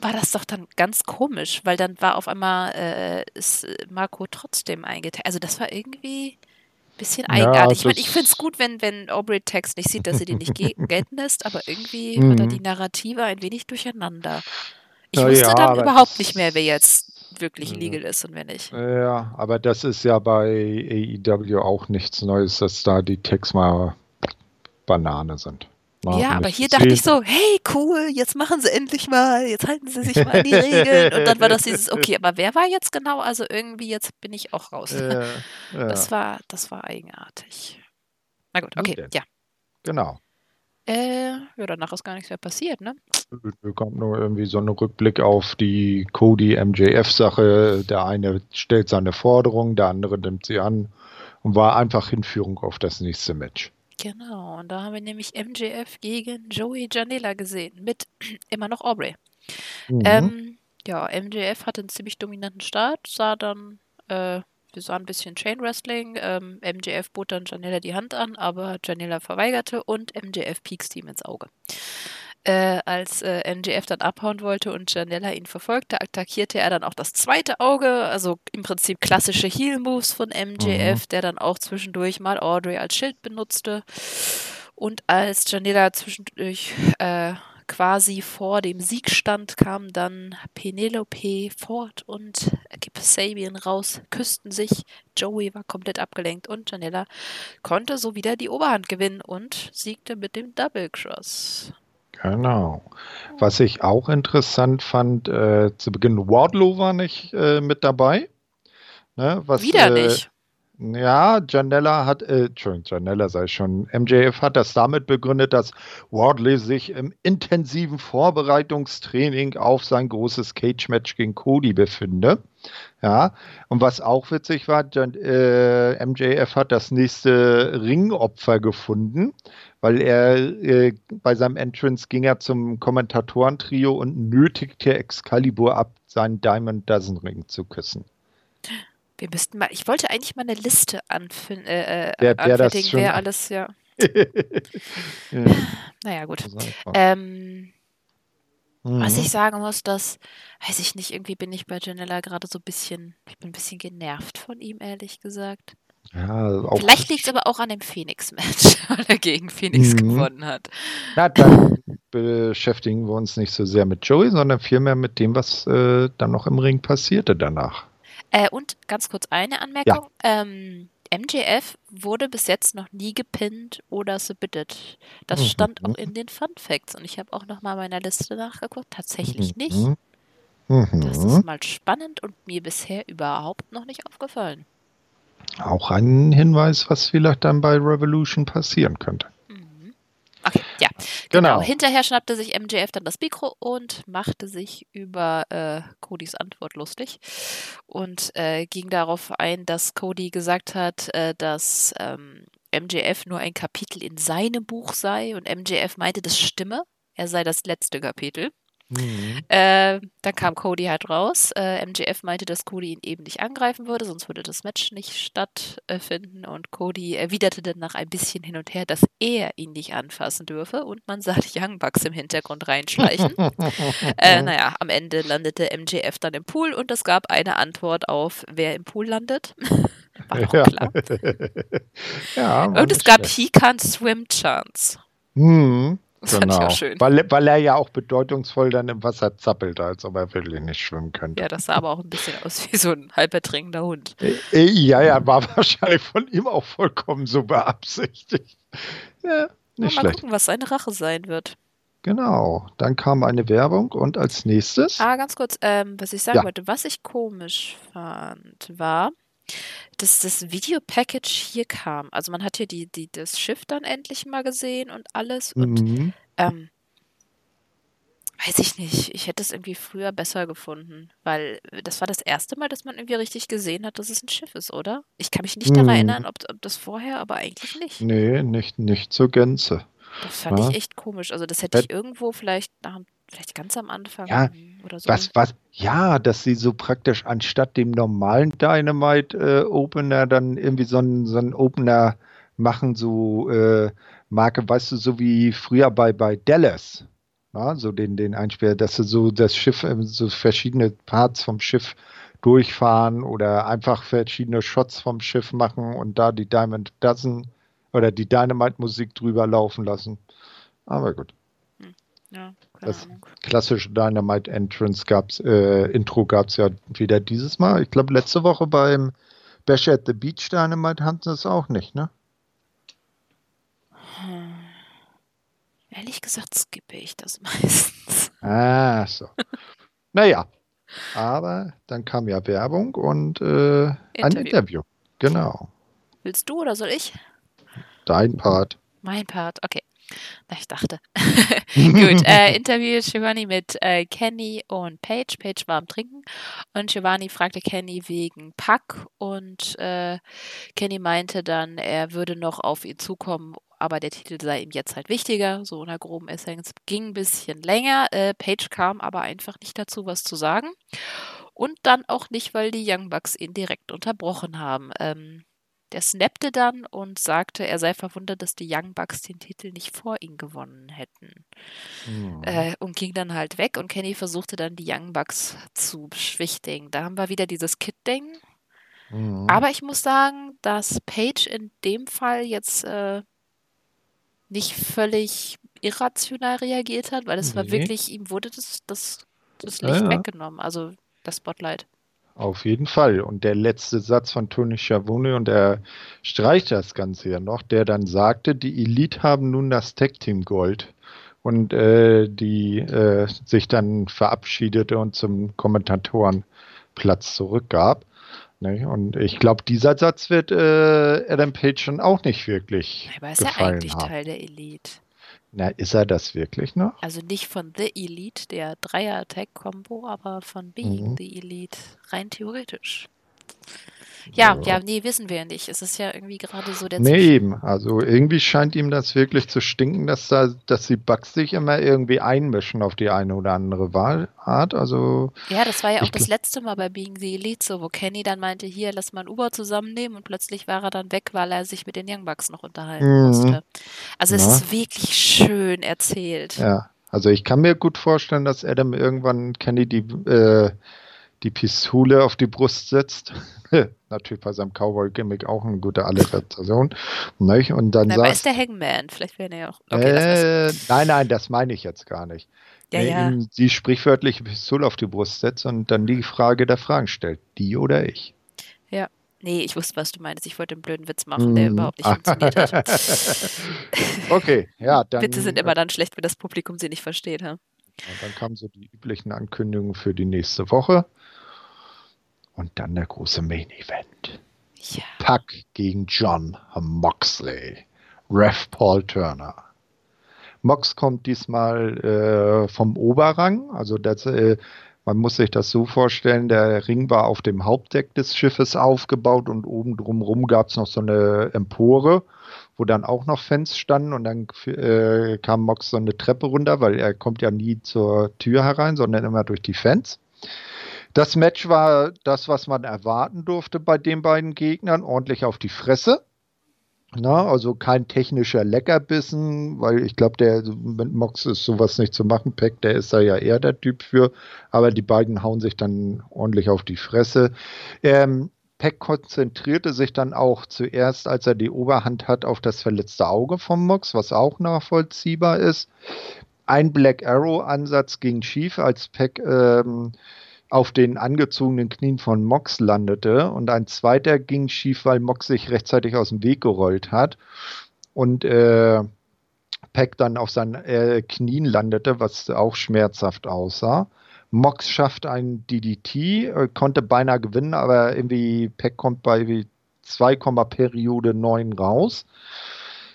war das doch dann ganz komisch, weil dann war auf einmal äh, ist Marco trotzdem eingetaggt. Also das war irgendwie ein bisschen Ja, eigenartig. ich meine, ich finde es gut, wenn, wenn Aubrey Text nicht sieht, dass sie den nicht ge gelten lässt, aber irgendwie war da Mhm. die Narrative ein wenig durcheinander. Ich Ja, wusste ja, dann überhaupt nicht mehr, wer jetzt wirklich Mhm. legal ist und wer nicht. Ja, aber das ist ja bei AEW auch nichts Neues, dass da die Tags mal Banane sind. Mal Ja, aber hier dachte ich so, hey, cool, jetzt machen sie endlich mal, jetzt halten sie sich mal an die Regeln. Und dann war das dieses, okay, aber wer war jetzt genau? Also irgendwie, jetzt bin ich auch raus. Äh, ja, Das war, das war eigenartig. Na gut, okay, denn. ja. genau. Äh, ja, danach ist gar nichts mehr passiert, ne? Da kommt nur irgendwie so ein Rückblick auf die Cody-MJF-Sache. Der eine stellt seine Forderung, der andere nimmt sie an und war einfach Hinführung auf das nächste Match. Genau, und da haben wir nämlich MJF gegen Joey Janela gesehen, mit immer noch Aubrey. Mhm. Ähm, ja, MJF hatte einen ziemlich dominanten Start, sah dann, äh, wir sahen ein bisschen Chain Wrestling. Ähm, MJF bot dann Janela die Hand an, aber Janela verweigerte und MJF piekste ihm ins Auge. Äh, als äh, MJF dann abhauen wollte und Janela ihn verfolgte, attackierte er dann auch das zweite Auge. Also im Prinzip klassische Heel-Moves von MJF, der dann auch zwischendurch mal Audrey als Schild benutzte. Und als Janela zwischendurch äh, quasi vor dem Sieg stand, kamen dann Penelope Ford und Kip Sabian raus, küssten sich. Joey war komplett abgelenkt und Janela konnte so wieder die Oberhand gewinnen und siegte mit dem Double Cross. Genau. Was ich auch interessant fand, äh, zu Beginn, Wardlow war nicht äh, mit dabei. Ne, was, Wieder äh, nicht. Ja, Janella hat, äh, Entschuldigung, Janella sei schon, MJF hat das damit begründet, dass Wardley sich im intensiven Vorbereitungstraining auf sein großes Cage-Match gegen Cody befinde. Ja, und was auch witzig war, Jan, äh, MJF hat das nächste Ringopfer gefunden, weil er äh, bei seinem Entrance ging er zum Kommentatoren-Trio und nötigte Excalibur ab, seinen Diamond Dozen Ring zu küssen. Wir müssten mal, ich wollte eigentlich mal eine Liste anfin- äh, äh, Wer- wer das anfertigen, wer alles, ja. Ja, Naja, gut. Ähm, Was Mhm. ich sagen muss, dass, weiß ich nicht, irgendwie bin ich bei Janella gerade so ein bisschen, ich bin ein bisschen genervt von ihm, ehrlich gesagt. Ja, auch, Vielleicht liegt es aber auch an dem Phoenix-Match, weil er gegen Phoenix Mhm. gewonnen hat. Na, dann beschäftigen wir uns nicht so sehr mit Joey, sondern vielmehr mit dem, was äh, dann noch im Ring passierte danach. Äh, und ganz kurz eine Anmerkung. Ähm, MJF wurde bis jetzt noch nie gepinnt oder submitted. Das Mhm. stand auch in den Fun Facts und ich habe auch noch mal meiner Liste nachgeguckt. Tatsächlich nicht. Mhm. Mhm. Das ist mal spannend und mir bisher überhaupt noch nicht aufgefallen. Auch ein Hinweis, was vielleicht dann bei Revolution passieren könnte. Okay, ja. Genau. Genau. Hinterher schnappte sich MJF dann das Mikro und machte sich über äh, Codys Antwort lustig und äh, ging darauf ein, dass Cody gesagt hat, äh, dass ähm, MJF nur ein Kapitel in seinem Buch sei und MJF meinte, das stimme. Er sei das letzte Kapitel. Mhm. Äh, dann kam Cody halt raus. Äh, MJF meinte, dass Cody ihn eben nicht angreifen würde, sonst würde das Match nicht stattfinden. Und Cody erwiderte dann nach ein bisschen hin und her, dass er ihn nicht anfassen dürfe. Und man sah die Young Bucks im Hintergrund reinschleichen. äh, naja, am Ende landete MJF dann im Pool und es gab eine Antwort auf, wer im Pool landet. War doch klar. ja, Und es gab schlecht. He Can't Swim Chance. Mhm. Das Genau. auch schön. Weil, weil er ja auch bedeutungsvoll dann im Wasser zappelt, als ob er wirklich nicht schwimmen könnte. Ja, das sah aber auch ein bisschen aus wie so ein halb ertrinkender Hund. Äh, Ja, ja, war wahrscheinlich von ihm auch vollkommen so beabsichtigt. Ja, nicht mal schlecht. gucken, was seine Rache sein wird. Genau. Dann kam eine Werbung und als nächstes. Ah, ganz kurz, ähm, was ich sagen Ja. wollte, was ich komisch fand, war, dass das Videopackage hier kam. Also man hat hier die, die, das Schiff dann endlich mal gesehen und alles. Und Mhm. ähm, Weiß ich nicht. Ich hätte es irgendwie früher besser gefunden, weil das war das erste Mal, dass man irgendwie richtig gesehen hat, dass es ein Schiff ist, oder? Ich kann mich nicht daran Hm. erinnern, ob, ob das vorher, aber eigentlich nicht. Nee, nicht, nicht zur Gänze. Das fand Ja. ich echt komisch. Also das hätte ich irgendwo vielleicht nach, dem- vielleicht ganz am Anfang Ja, oder so. Was, was, ja, dass sie so praktisch anstatt dem normalen Dynamite äh, dann irgendwie so einen, so einen Opener machen, so äh, Marke, weißt du, so wie früher bei, bei Dallas. Ja, so den, den Einspieler, dass sie so das Schiff, äh, so verschiedene Parts vom Schiff durchfahren oder einfach verschiedene Shots vom Schiff machen und da die Diamond Dozen oder die Dynamite-Musik drüber laufen lassen. Aber gut. Ja, keine Das- Ahnung. klassische Dynamite Entrance gab's, äh, Intro gab es ja wieder dieses Mal. Ich glaube, letzte Woche beim Bash at the Beach Dynamite hatten sie es auch nicht, ne? Hm. Ehrlich gesagt skippe ich das meistens. Ah, so. naja, aber dann kam ja Werbung und äh, ein Interview. Interview. Genau. Willst du oder soll ich? Dein Part. Mein Part, okay. Na, ich dachte. Gut, äh, Interview Giovanni mit äh, Kenny und Paige. Paige war am Trinken und Giovanni fragte Kenny wegen Pack und äh, Kenny meinte dann, er würde noch auf ihn zukommen, aber der Titel sei ihm jetzt halt wichtiger, so in der groben Essenz. Ging ein bisschen länger. Äh, Paige kam aber einfach nicht dazu, was zu sagen. Und dann auch nicht, weil die Young Bucks ihn direkt unterbrochen haben. Ähm, der snappte dann und sagte, er sei verwundert, dass die Young Bucks den Titel nicht vor ihm gewonnen hätten. Hm. Äh, und ging dann halt weg und Kenny versuchte dann die Young Bucks zu beschwichtigen. Da haben wir wieder dieses Kid-Ding. Mhm. Aber ich muss sagen, dass Paige in dem Fall jetzt äh, nicht völlig irrational reagiert hat, weil es war Nee. wirklich, ihm wurde das, das, das Ja, Licht ja. weggenommen, also das Spotlight. Auf jeden Fall. Und der letzte Satz von Tony Schiavone, und er streicht das Ganze ja noch, der dann sagte, die Elite haben nun das Tag Team Gold. Und äh, die äh, sich dann verabschiedete und zum Kommentatorenplatz zurückgab. Ne? Und ich glaube, dieser Satz wird äh, Adam Page schon auch nicht wirklich Aber er ist ja gefallen eigentlich haben. Teil der Elite. Na, ist er das wirklich noch? Also nicht von The Elite, der Dreier-Tag-Kombo, aber von Being Mhm. the Elite. Rein theoretisch. Ja, Ja. nee, wissen wir ja nicht. Es ist ja irgendwie gerade so der Nee, Zwischen- eben. Also irgendwie scheint ihm das wirklich zu stinken, dass da, dass die Bugs sich immer irgendwie einmischen auf die eine oder andere Wahl- Art. Also, Ja, das war ja auch das letzte Mal bei Being the Elite so, wo Kenny dann meinte, hier, lass mal ein Uber zusammennehmen und plötzlich war er dann weg, weil er sich mit den Young Bucks noch unterhalten Mhm. musste. Also es Ja. ist wirklich schön erzählt. ja. Also ich kann mir gut vorstellen, dass Adam irgendwann Kenny die, äh, die Pistole auf die Brust setzt. Natürlich bei seinem Cowboy-Gimmick auch eine gute Alliteration. Nicht? Und dann Na, aber ist sagt, der Hangman? Vielleicht wäre er ja auch. Okay, äh, nein, nein, das meine ich jetzt gar nicht. Ja, ja. ihm die sprichwörtliche Pistole auf die Brust setzt und dann die Frage der Fragen stellt. Die oder ich? Nee, ich wusste, was du meinst. Ich wollte einen blöden Witz machen, der Mhm. überhaupt nicht funktioniert hat. okay, ja, dann, Witze sind immer dann schlecht, wenn das Publikum sie nicht versteht. Ha? Ja, dann kamen so die üblichen Ankündigungen für die nächste Woche. Und dann der große Main Event. Ja. Pack gegen John Moxley. Ref Paul Turner. Mox kommt diesmal äh, vom Oberrang. Also das, äh, man muss sich das so vorstellen, der Ring war auf dem Hauptdeck des Schiffes aufgebaut und oben drumherum gab es noch so eine Empore, wo dann auch noch Fans standen und dann äh, kam Mox so eine Treppe runter, weil er kommt ja nie zur Tür herein, sondern immer durch die Fans. Das Match war das, was man erwarten durfte bei den beiden Gegnern, ordentlich auf die Fresse. Na, also kein technischer Leckerbissen, weil ich glaube, der mit Mox ist sowas nicht zu machen. Peck, der ist da ja eher der Typ für, aber die beiden hauen sich dann ordentlich auf die Fresse. Ähm, Peck konzentrierte sich dann auch zuerst, als er die Oberhand hat, auf das verletzte Auge von Mox, was auch nachvollziehbar ist. Ein Black Arrow-Ansatz ging schief, als Peck ähm, auf den angezogenen Knien von Mox landete und ein zweiter ging schief, weil Mox sich rechtzeitig aus dem Weg gerollt hat und äh, Peck dann auf seinen äh, Knien landete, was auch schmerzhaft aussah. Mox schafft einen DDT, äh, konnte beinahe gewinnen, aber irgendwie Peck kommt bei 2, Periode 9 raus.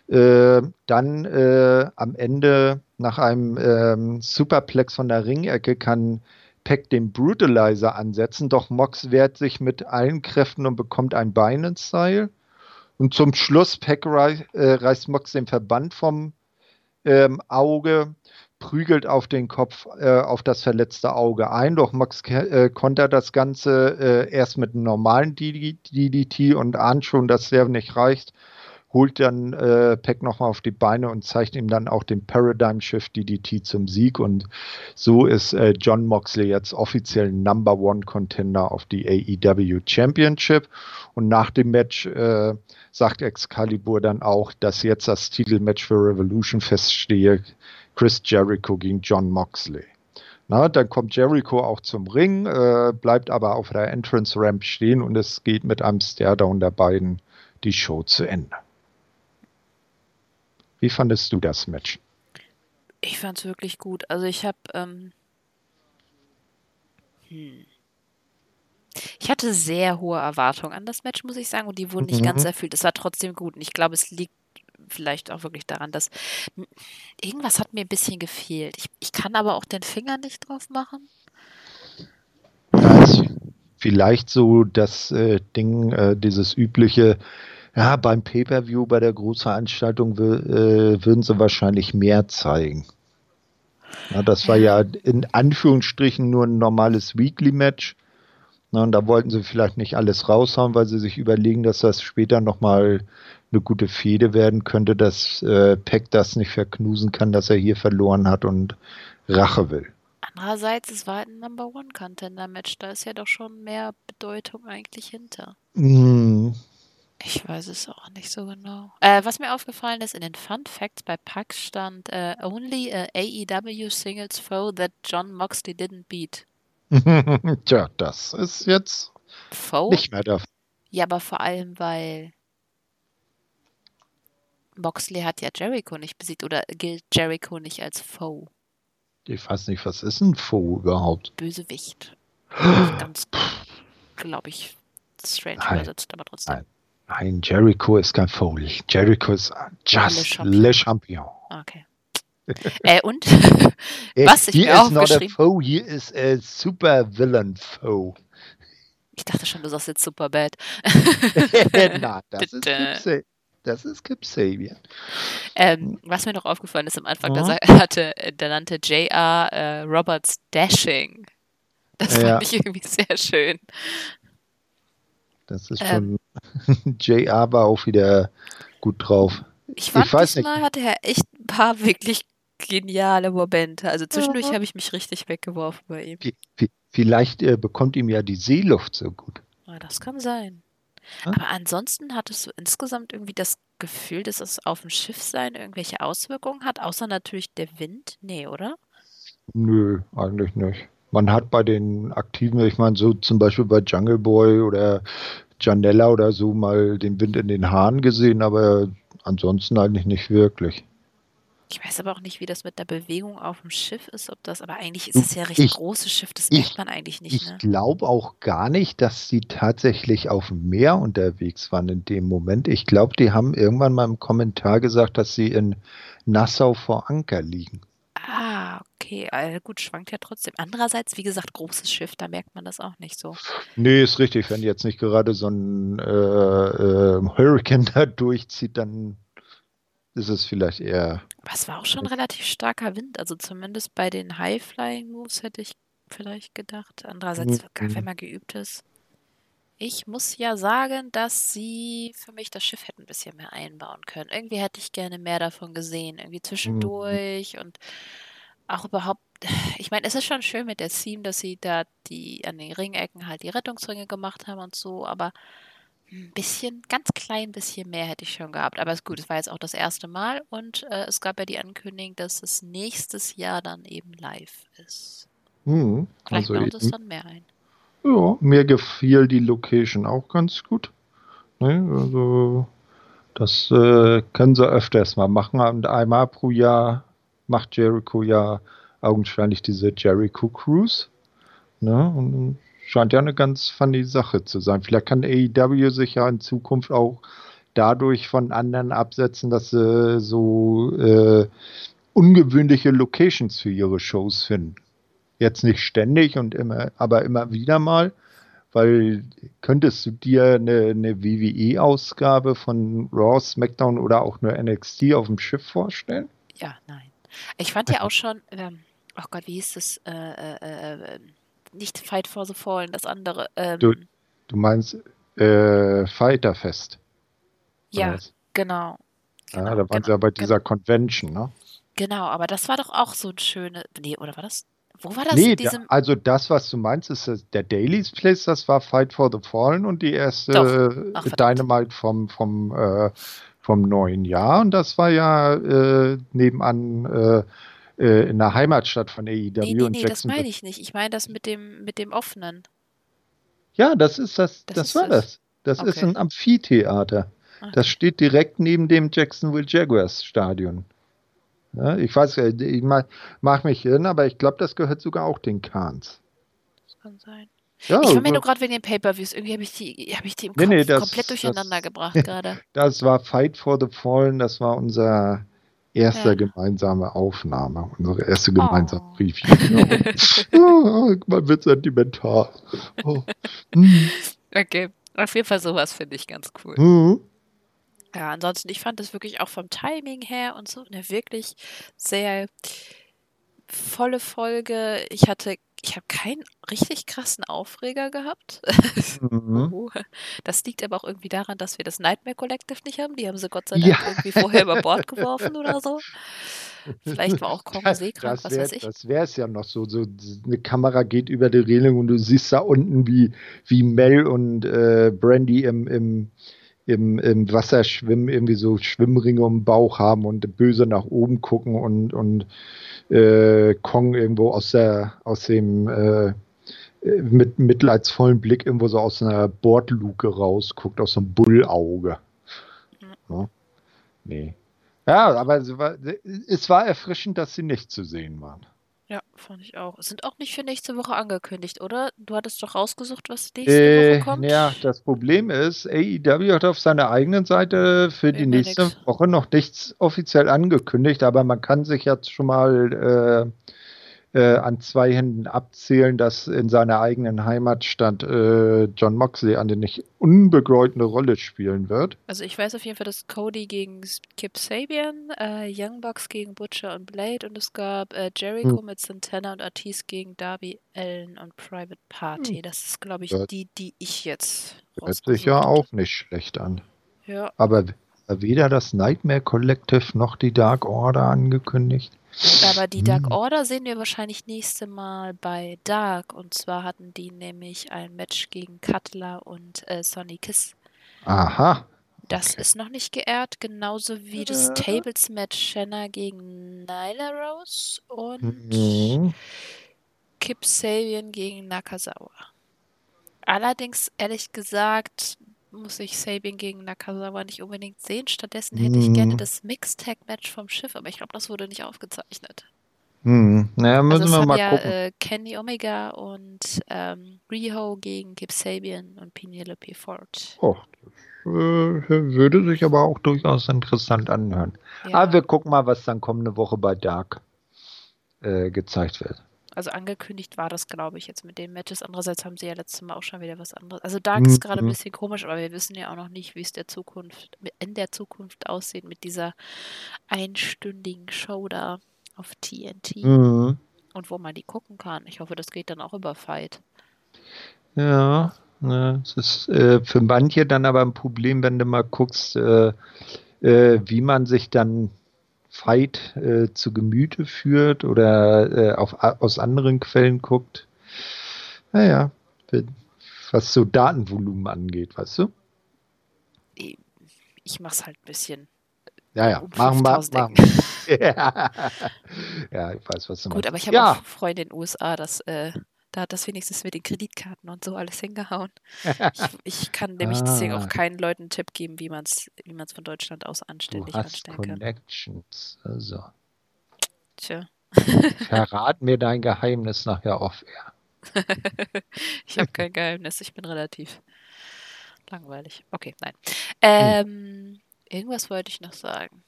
Äh, dann äh, am Ende nach einem ähm, Superplex von der Ringecke kann Peck den Brutalizer ansetzen, doch Mox wehrt sich mit allen Kräften und bekommt ein Bein ins. Und zum Schluss Peck rei äh, reißt Mox den Verband vom ähm, Auge, prügelt auf den Kopf, äh, auf das verletzte Auge ein. Doch Mox äh, kontert das Ganze äh, erst mit einem normalen DDT und ahnt schon, dass der nicht reicht holt dann äh, Peck nochmal auf die Beine und zeigt ihm dann auch den Paradigm Shift DDT zum Sieg. Und so ist äh, John Moxley jetzt offiziell Number One Contender auf die AEW Championship. Und nach dem Match äh, sagt Excalibur dann auch, dass jetzt das Titelmatch für Revolution feststehe. Chris Jericho gegen John Moxley. Na, dann kommt Jericho auch zum Ring, äh, bleibt aber auf der Entrance Ramp stehen und es geht mit einem Staredown der beiden die Show zu Ende. Wie fandest du das Match? Ich fand es wirklich gut. Also ich habe, ähm, hm. ich hatte sehr hohe Erwartungen an das Match, muss ich sagen, und die wurden nicht mhm. ganz erfüllt. Es war trotzdem gut und ich glaube, es liegt vielleicht auch wirklich daran, dass irgendwas hat mir ein bisschen gefehlt. Ich, ich kann aber auch den Finger nicht drauf machen. Ja, vielleicht so das äh, Ding, äh, dieses übliche, ja, beim Pay-Per-View, bei der Großveranstaltung äh, würden sie wahrscheinlich mehr zeigen. Ja, das war ja in Anführungsstrichen nur ein normales Weekly-Match. und da wollten sie vielleicht nicht alles raushauen, weil sie sich überlegen, dass das später nochmal eine gute Fehde werden könnte, dass äh, Peck das nicht verknusen kann, dass er hier verloren hat und Rache will. Andererseits, es war halt ein Number One Contender Match, da ist ja doch schon mehr Bedeutung eigentlich hinter. Mm, ich weiß es auch nicht so genau. Äh, was mir aufgefallen ist, in den Fun Facts bei Pax stand uh, Only a AEW Singles Foe that John Moxley didn't beat. Tja, das ist jetzt Foe? nicht mehr da. Ja, aber vor allem, weil Moxley hat ja Jericho nicht besiegt oder gilt Jericho nicht als Foe? Ich weiß nicht, was ist ein Foe überhaupt? Bösewicht. Ganz, glaube ich, strange Nein. übersetzt, aber trotzdem. Nein. Nein, Jericho ist kein Fool. Jericho ist just Le Champion. Okay. äh, und was ich mir is not a foe, he is a super villain foe. Ich dachte schon, du sagst jetzt super bad. Na, das ist das ist Kip Sabian. Ähm, was mir noch aufgefallen ist am Anfang, mhm. da, hatte, da nannte J.R. Äh, Roberts Dashing. Das ja. fand ich irgendwie sehr schön. Das ist ähm, schon. JR war auch wieder gut drauf. Ich, fand, ich weiß diesmal nicht. hatte er echt ein paar wirklich geniale Momente. Also zwischendurch ja. habe ich mich richtig weggeworfen bei ihm. Vielleicht äh, bekommt ihm ja die Seeluft so gut. Ja, das kann sein. Ja? Aber ansonsten hattest du insgesamt irgendwie das Gefühl, dass es auf dem Schiffsein irgendwelche Auswirkungen hat, außer natürlich der Wind? Nee, oder? Nö, eigentlich nicht man hat bei den Aktiven, ich meine, so zum Beispiel bei Jungle Boy oder Janella oder so mal den Wind in den Haaren gesehen, aber ansonsten eigentlich nicht wirklich. Ich weiß aber auch nicht, wie das mit der Bewegung auf dem Schiff ist, ob das, aber eigentlich ist es ja recht ich, großes Schiff, das merkt man eigentlich nicht. Ich ne? glaube auch gar nicht, dass sie tatsächlich auf dem Meer unterwegs waren in dem Moment. Ich glaube, die haben irgendwann mal im Kommentar gesagt, dass sie in Nassau vor Anker liegen. Ah, okay. Äh, gut, schwankt ja trotzdem. Andererseits, wie gesagt, großes Schiff, da merkt man das auch nicht so. Nee, ist richtig. Wenn jetzt nicht gerade so ein äh, äh, Hurricane da durchzieht, dann ist es vielleicht eher. Aber es war auch schon relativ starker Wind. Also zumindest bei den High-Flying-Moves hätte ich vielleicht gedacht. Andererseits, mhm. wenn man geübt ist. Ich muss ja sagen, dass sie für mich das Schiff hätten ein bisschen mehr einbauen können. Irgendwie hätte ich gerne mehr davon gesehen, irgendwie mhm. zwischendurch und auch überhaupt. Ich meine, es ist schon schön mit der Theme, dass sie da die an den Ringecken halt die Rettungsringe gemacht haben und so, aber ein bisschen, ganz klein bisschen mehr hätte ich schon gehabt. Aber ist gut, es war jetzt auch das erste Mal und äh, es gab ja die Ankündigung, dass es nächstes Jahr dann eben live ist. Hm, Vielleicht also baut es dann mehr ein. Ja, mir gefiel die Location auch ganz gut. Ne, also, das äh, können sie öfters mal machen. Und einmal pro Jahr macht Jericho ja augenscheinlich diese Jericho Cruise. Ne, und scheint ja eine ganz funny Sache zu sein. Vielleicht kann AEW sich ja in Zukunft auch dadurch von anderen absetzen, dass sie so äh, ungewöhnliche Locations für ihre Shows finden. Jetzt nicht ständig und immer, aber immer wieder mal. Weil könntest du dir eine, eine WWE-Ausgabe von Raw, SmackDown oder auch nur NXT auf dem Schiff vorstellen? Ja, nein. Ich fand ja auch schon, ähm, oh Gott, wie hieß das? Äh, äh, äh, nicht Fight for the Fallen, das andere. Ähm, du, du meinst äh, Fighterfest. Ja, genau. genau. Ja, da waren genau, sie ja bei dieser genau. Convention, ne? Genau, aber das war doch auch so ein schönes. Nee, oder war das? Wo war das? Nee, da, also das, was du meinst, ist der Daily's Place, das war Fight for the Fallen und die erste Ach, Dynamite vom, vom, äh, vom neuen Jahr. Und das war ja äh, nebenan äh, in der Heimatstadt von AEW. Nee, nee, nee das meine ich nicht. Ich meine das mit dem, mit dem offenen. Ja, das ist das, das, das ist war das. Das okay. ist ein Amphitheater. Okay. Das steht direkt neben dem Jacksonville Jaguars Stadion. Ja, ich weiß, äh, ich mag, mag mich irren, aber ich glaube, das gehört sogar auch den Kahns. Das kann sein. Ja, ich war mir nur gerade wegen den Pay-Per-Views. Irgendwie habe ich, die, hab ich die im nee, Kopf nee, das, komplett durcheinander das, gebracht gerade. Das war Fight for the Fallen, das war unser erste ja. gemeinsame Aufnahme, unsere erste gemeinsame oh. Review. oh, man wird sentimental. Oh. Okay, auf jeden Fall sowas finde ich ganz cool. Mhm. Ja, ansonsten, ich fand das wirklich auch vom Timing her und so eine wirklich sehr volle Folge. Ich hatte, ich habe keinen richtig krassen Aufreger gehabt. Mhm. Oh, das liegt aber auch irgendwie daran, dass wir das Nightmare Collective nicht haben. Die haben sie Gott sei Dank ja. irgendwie vorher über Bord geworfen oder so. Vielleicht war auch kaum seekrank, was weiß ich. Das wäre es ja noch so, so. Eine Kamera geht über die Reling und du siehst da unten, wie, wie Mel und äh, Brandy im, im im, im Wasser schwimmen, irgendwie so Schwimmringe um den Bauch haben und böse nach oben gucken und, und äh, Kong irgendwo aus der, aus dem äh, mit mitleidsvollen Blick irgendwo so aus einer Bordluke rausguckt, aus einem Bullauge. Ja? Nee. Ja, aber es war, es war erfrischend, dass sie nicht zu sehen waren. Ja, fand ich auch. Sind auch nicht für nächste Woche angekündigt, oder? Du hattest doch rausgesucht, was nächste äh, Woche kommt. Ja, das Problem ist, AEW hat auf seiner eigenen Seite für die nächste nix. Woche noch nichts offiziell angekündigt, aber man kann sich jetzt schon mal äh, äh, an zwei Händen abzählen, dass in seiner eigenen Heimatstadt äh, John Moxley eine nicht unbedeutende Rolle spielen wird. Also ich weiß auf jeden Fall, dass Cody gegen Kip Sabian, äh, Young Bucks gegen Butcher und Blade und es gab äh, Jericho hm. mit Santana und Ortiz gegen Darby Allen und Private Party. Hm. Das ist, glaube ich, die, die ich jetzt Hört sich ja auch nicht schlecht an. Ja. Aber weder das Nightmare Collective noch die Dark Order angekündigt. Aber die Dark hm. Order sehen wir wahrscheinlich nächste Mal bei Dark. Und zwar hatten die nämlich ein Match gegen Cutler und äh, Sonny Kiss. Aha. Das okay. ist noch nicht geehrt, genauso wie das äh. Tables-Match Shanna gegen Nyla Rose und mhm. Kip Sabian gegen Nakazawa. Allerdings, ehrlich gesagt, muss ich Sabin gegen Nakazawa nicht unbedingt sehen. Stattdessen hätte ich gerne mhm. das Mixtag-Match vom Schiff, aber ich glaube, das wurde nicht aufgezeichnet. Hm. Naja, müssen also wir mal ja, gucken. Äh, Kenny Omega und ähm, Riho gegen Kip Sabian und Penelope Ford. Oh, das äh, würde sich aber auch durchaus interessant anhören. Ja. Aber wir gucken mal, was dann kommende Woche bei Dark äh, gezeigt wird. Also angekündigt war das, glaube ich, jetzt mit den Matches. Andererseits haben sie ja letztes Mal auch schon wieder was anderes. Also Dark ist gerade ein mhm. bisschen komisch, aber wir wissen ja auch noch nicht, wie es der Zukunft, in der Zukunft aussieht mit dieser einstündigen Show da auf TNT. Mhm. Und wo man die gucken kann. Ich hoffe, das geht dann auch über Fight. Ja, ne, es ist äh, für manche dann aber ein Problem, wenn du mal guckst, äh, äh, wie man sich dann Fight äh, zu Gemüte führt oder äh, auf, aus anderen Quellen guckt. Naja, was so Datenvolumen angeht, weißt du? Ich mach's halt ein bisschen. Ja, ja, um machen wir. Machen. ja. ja, ich weiß, was du Gut, meinst. aber ich habe ja. auch Freunde in den USA, dass äh, da hat das wenigstens mit den Kreditkarten und so alles hingehauen. ich, ich kann nämlich ah. deswegen auch keinen Leuten einen Tipp geben, wie man es wie von Deutschland aus anständig du hast anstellen Connections. kann. Also. Tja. Verrat mir dein Geheimnis nachher off-air. ich habe kein Geheimnis, ich bin relativ Langweilig. Okay, nein. Ähm, irgendwas wollte ich noch sagen.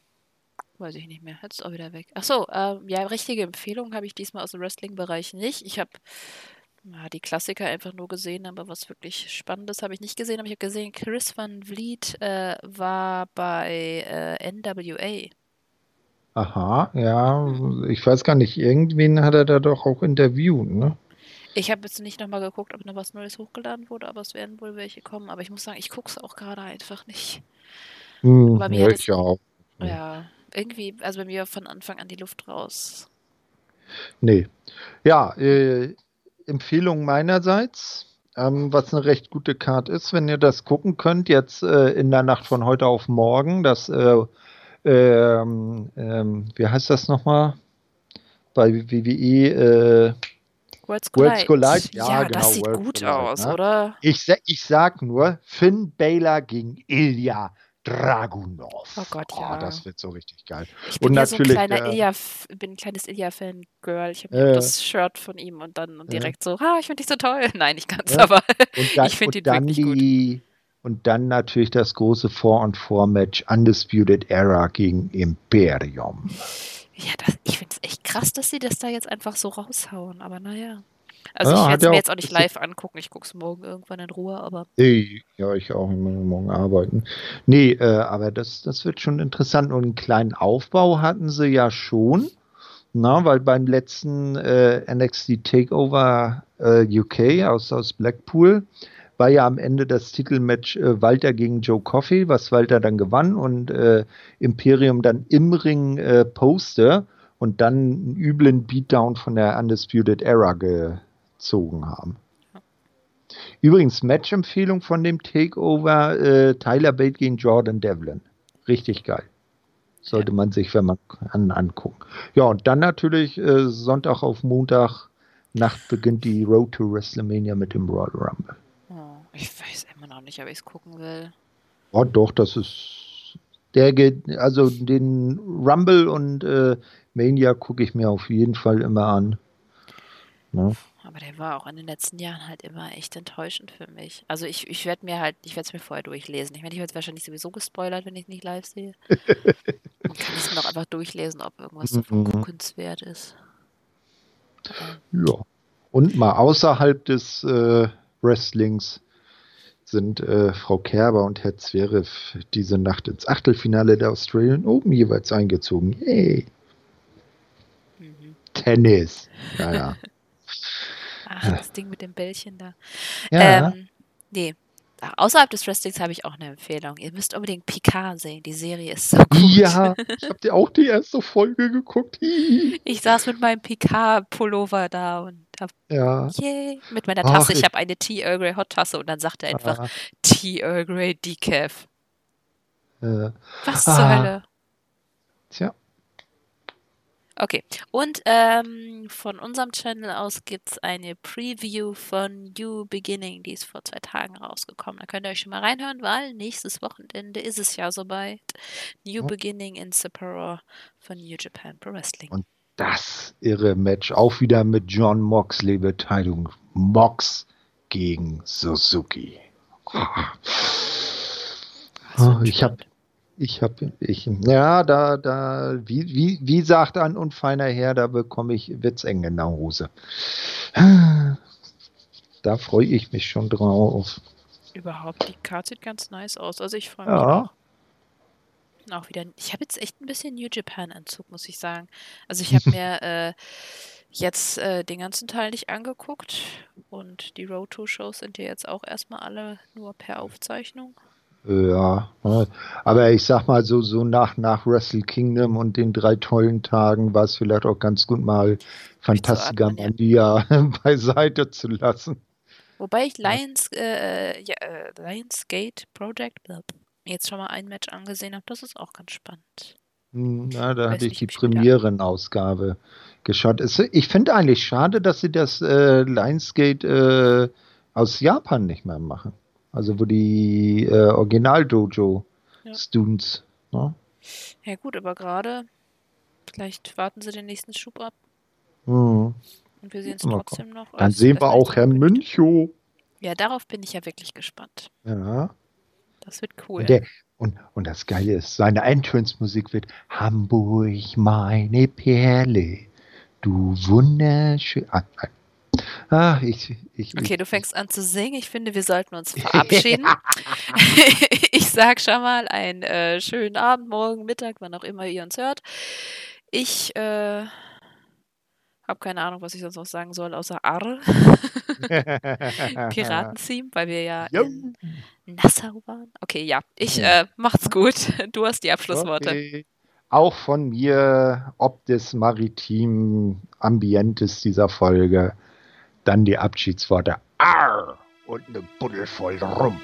Weiß ich nicht mehr. Jetzt ist auch wieder weg. Ach so, ähm, ja, richtige Empfehlung habe ich diesmal aus dem Wrestling-Bereich nicht. Ich habe ja, die Klassiker einfach nur gesehen, aber was wirklich Spannendes habe ich nicht gesehen. Aber ich habe gesehen, Chris Van Vliet äh, war bei äh, NWA. Aha, ja, ich weiß gar nicht, irgendwen hat er da doch auch interviewt, ne? Ich habe jetzt nicht nochmal geguckt, ob noch was Neues hochgeladen wurde, aber es werden wohl welche kommen. Aber ich muss sagen, ich gucke es auch gerade einfach nicht. Hm, Bei mir ja, ich auch. ja, irgendwie, also bei mir von Anfang an die Luft raus. Nee. Ja, äh, Empfehlung meinerseits, ähm, was eine recht gute Card ist, wenn ihr das gucken könnt, jetzt äh, in der Nacht von heute auf morgen, das, äh, ähm, ähm, wie heißt das nochmal? Bei WWE, Worlds Worlds Collide. Collide, ja, Ja, genau, das sieht Worlds gut Collide, aus, ne? oder? ich, ich sag nur, Finn Balor gegen Ilya Dragunov. Oh Gott, Oh, ja. das wird so richtig geil. Ich bin Und ja so ein natürlich kleiner der- Ilya, bin ein kleines Ilya-Fan-Girl. Ich habe Äh. das Shirt von ihm und dann und Ja. direkt so, ah, ich finde dich so toll. Nein, nicht ganz, Ja. aber Und dann, ich finde und ihn dann wirklich gut. die und dann natürlich das große 4 on 4 Match Undisputed Era gegen Imperium. Ja, das, ich finde es echt krass, dass sie das da jetzt einfach so raushauen, aber naja. Also Ja, ich werde es mir jetzt auch nicht live angucken. Ich gucke es morgen irgendwann in Ruhe, aber ja, ich auch immer morgen arbeiten. Nee, äh, aber das, das wird schon interessant. Und einen kleinen Aufbau hatten sie ja schon. Na, weil beim letzten äh, NXT Takeover äh, UK aus, aus Blackpool war ja am Ende das Titelmatch äh, Walter gegen Joe Coffey, was Walter dann gewann und äh, Imperium dann im Ring äh, poste und dann einen üblen Beatdown von der Undisputed Era gezogen haben. Übrigens, Match-Empfehlung von dem Takeover: äh, Tyler Bate gegen Jordan Devlin. Richtig geil. Sollte man sich, wenn man an, angucken. Ja, und dann natürlich äh, Sonntag auf Montag Nacht beginnt die Road to WrestleMania mit dem Royal Rumble. oh, ich weiß immer noch nicht, ob ich es gucken will. Oh, doch, das ist der geht, also den Rumble und äh, Mania gucke ich mir auf jeden Fall immer an. Ne? Aber der war auch in den letzten Jahren halt immer echt enttäuschend für mich. Also ich, ich werde mir halt, ich werde es mir vorher durchlesen. Ich meine, ich werde wahrscheinlich sowieso gespoilert, wenn ich es nicht live sehe. Dann kann es mir auch einfach durchlesen, ob irgendwas davon Mhm. guckenswert ist. Ähm, Ja. Und mal außerhalb des äh, Wrestlings sind äh, Frau Kerber und Herr Zverev diese Nacht ins Achtelfinale der Australian Open jeweils eingezogen. Yay! mhm. Tennis. Ja, ja. Ach, das Ding mit dem Bällchen da. ja. Ähm, nee. Ach, Außerhalb des Wrestlings habe ich auch eine Empfehlung. Ihr müsst unbedingt Picard sehen. Die Serie ist so gut. ja, ich habe dir auch die erste Folge geguckt. Ich saß mit meinem Picard-Pullover da und hab, ja. yay, mit meiner Ach, Tasse. ich ich- habe eine Tea Earl Grey Hot Tasse und dann sagt er einfach Ah, Tea Earl Grey Decaf. äh, Was zur Ah. Hölle? tja. Okay. Und ähm, von unserem Channel aus gibt es eine Preview von New Beginning, die ist vor zwei Tagen rausgekommen. Da könnt ihr euch schon mal reinhören, weil nächstes Wochenende ist es ja soweit. New Ja. Beginning in Sapporo von New Japan Pro Wrestling. Und das irre Match. Auch wieder mit John Moxley Beteiligung. Mox gegen Suzuki. Ah, wird ich hab- spannend. Ich habe, ich, ja, da, da, wie, wie, wie sagt ein unfeiner Herr, da bekomme ich Witzeng in der Hose. Da freue ich mich schon drauf. Überhaupt, die Card sieht ganz nice aus. Also ich freue mich Ja, auch. Auch wieder. Ich habe jetzt echt ein bisschen New Japan-Entzug, muss ich sagen. Also ich habe mir äh, jetzt äh, den ganzen Teil nicht angeguckt und die Road to Shows sind ja jetzt auch erstmal alle nur per Aufzeichnung. Ja. Aber ich sag mal so, so nach, nach Wrestle Kingdom und den drei tollen Tagen war es vielleicht auch ganz gut mal Fantastica Durchzuatmen, ja. Mandia beiseite zu lassen. Wobei ich Lions, äh, ja, äh, Lionsgate Project blub, jetzt schon mal ein Match angesehen habe. Das ist auch ganz spannend. Hm, Ja, da hatte ich die Premierenausgabe geschaut. Es, ich finde eigentlich schade, dass sie das äh, Lionsgate äh, aus Japan nicht mehr machen. Also wo die äh, Ja. Original-Dojo-Students. Ne? Ja gut, aber gerade, vielleicht warten sie den nächsten Schub ab Hm. und wir sehen es trotzdem noch. Dann als- sehen wir auch Herrn. Münchow. Ja, darauf bin ich ja wirklich gespannt. Ja. Das wird cool. Und, der, und, und das Geile ist, seine Eintönsmusik wird Hamburg, meine Perle, du wunderschön. Ah, ah, ich, ich, okay, du fängst an zu singen. Ich finde, wir sollten uns verabschieden. ich sag schon mal einen äh, schönen Abend, morgen, Mittag, wann auch immer ihr uns hört. Ich äh, habe keine Ahnung, was ich sonst noch sagen soll, außer Arr. Piraten-Theme, weil wir ja jo. in Nassau waren. Okay, ja. Ich äh, macht's gut. Du hast die Abschlussworte. Okay. Auch von mir, ob des maritimen Ambientes dieser Folge, dann die Abschiedsworte. Arr! Und eine Buddel voll rum.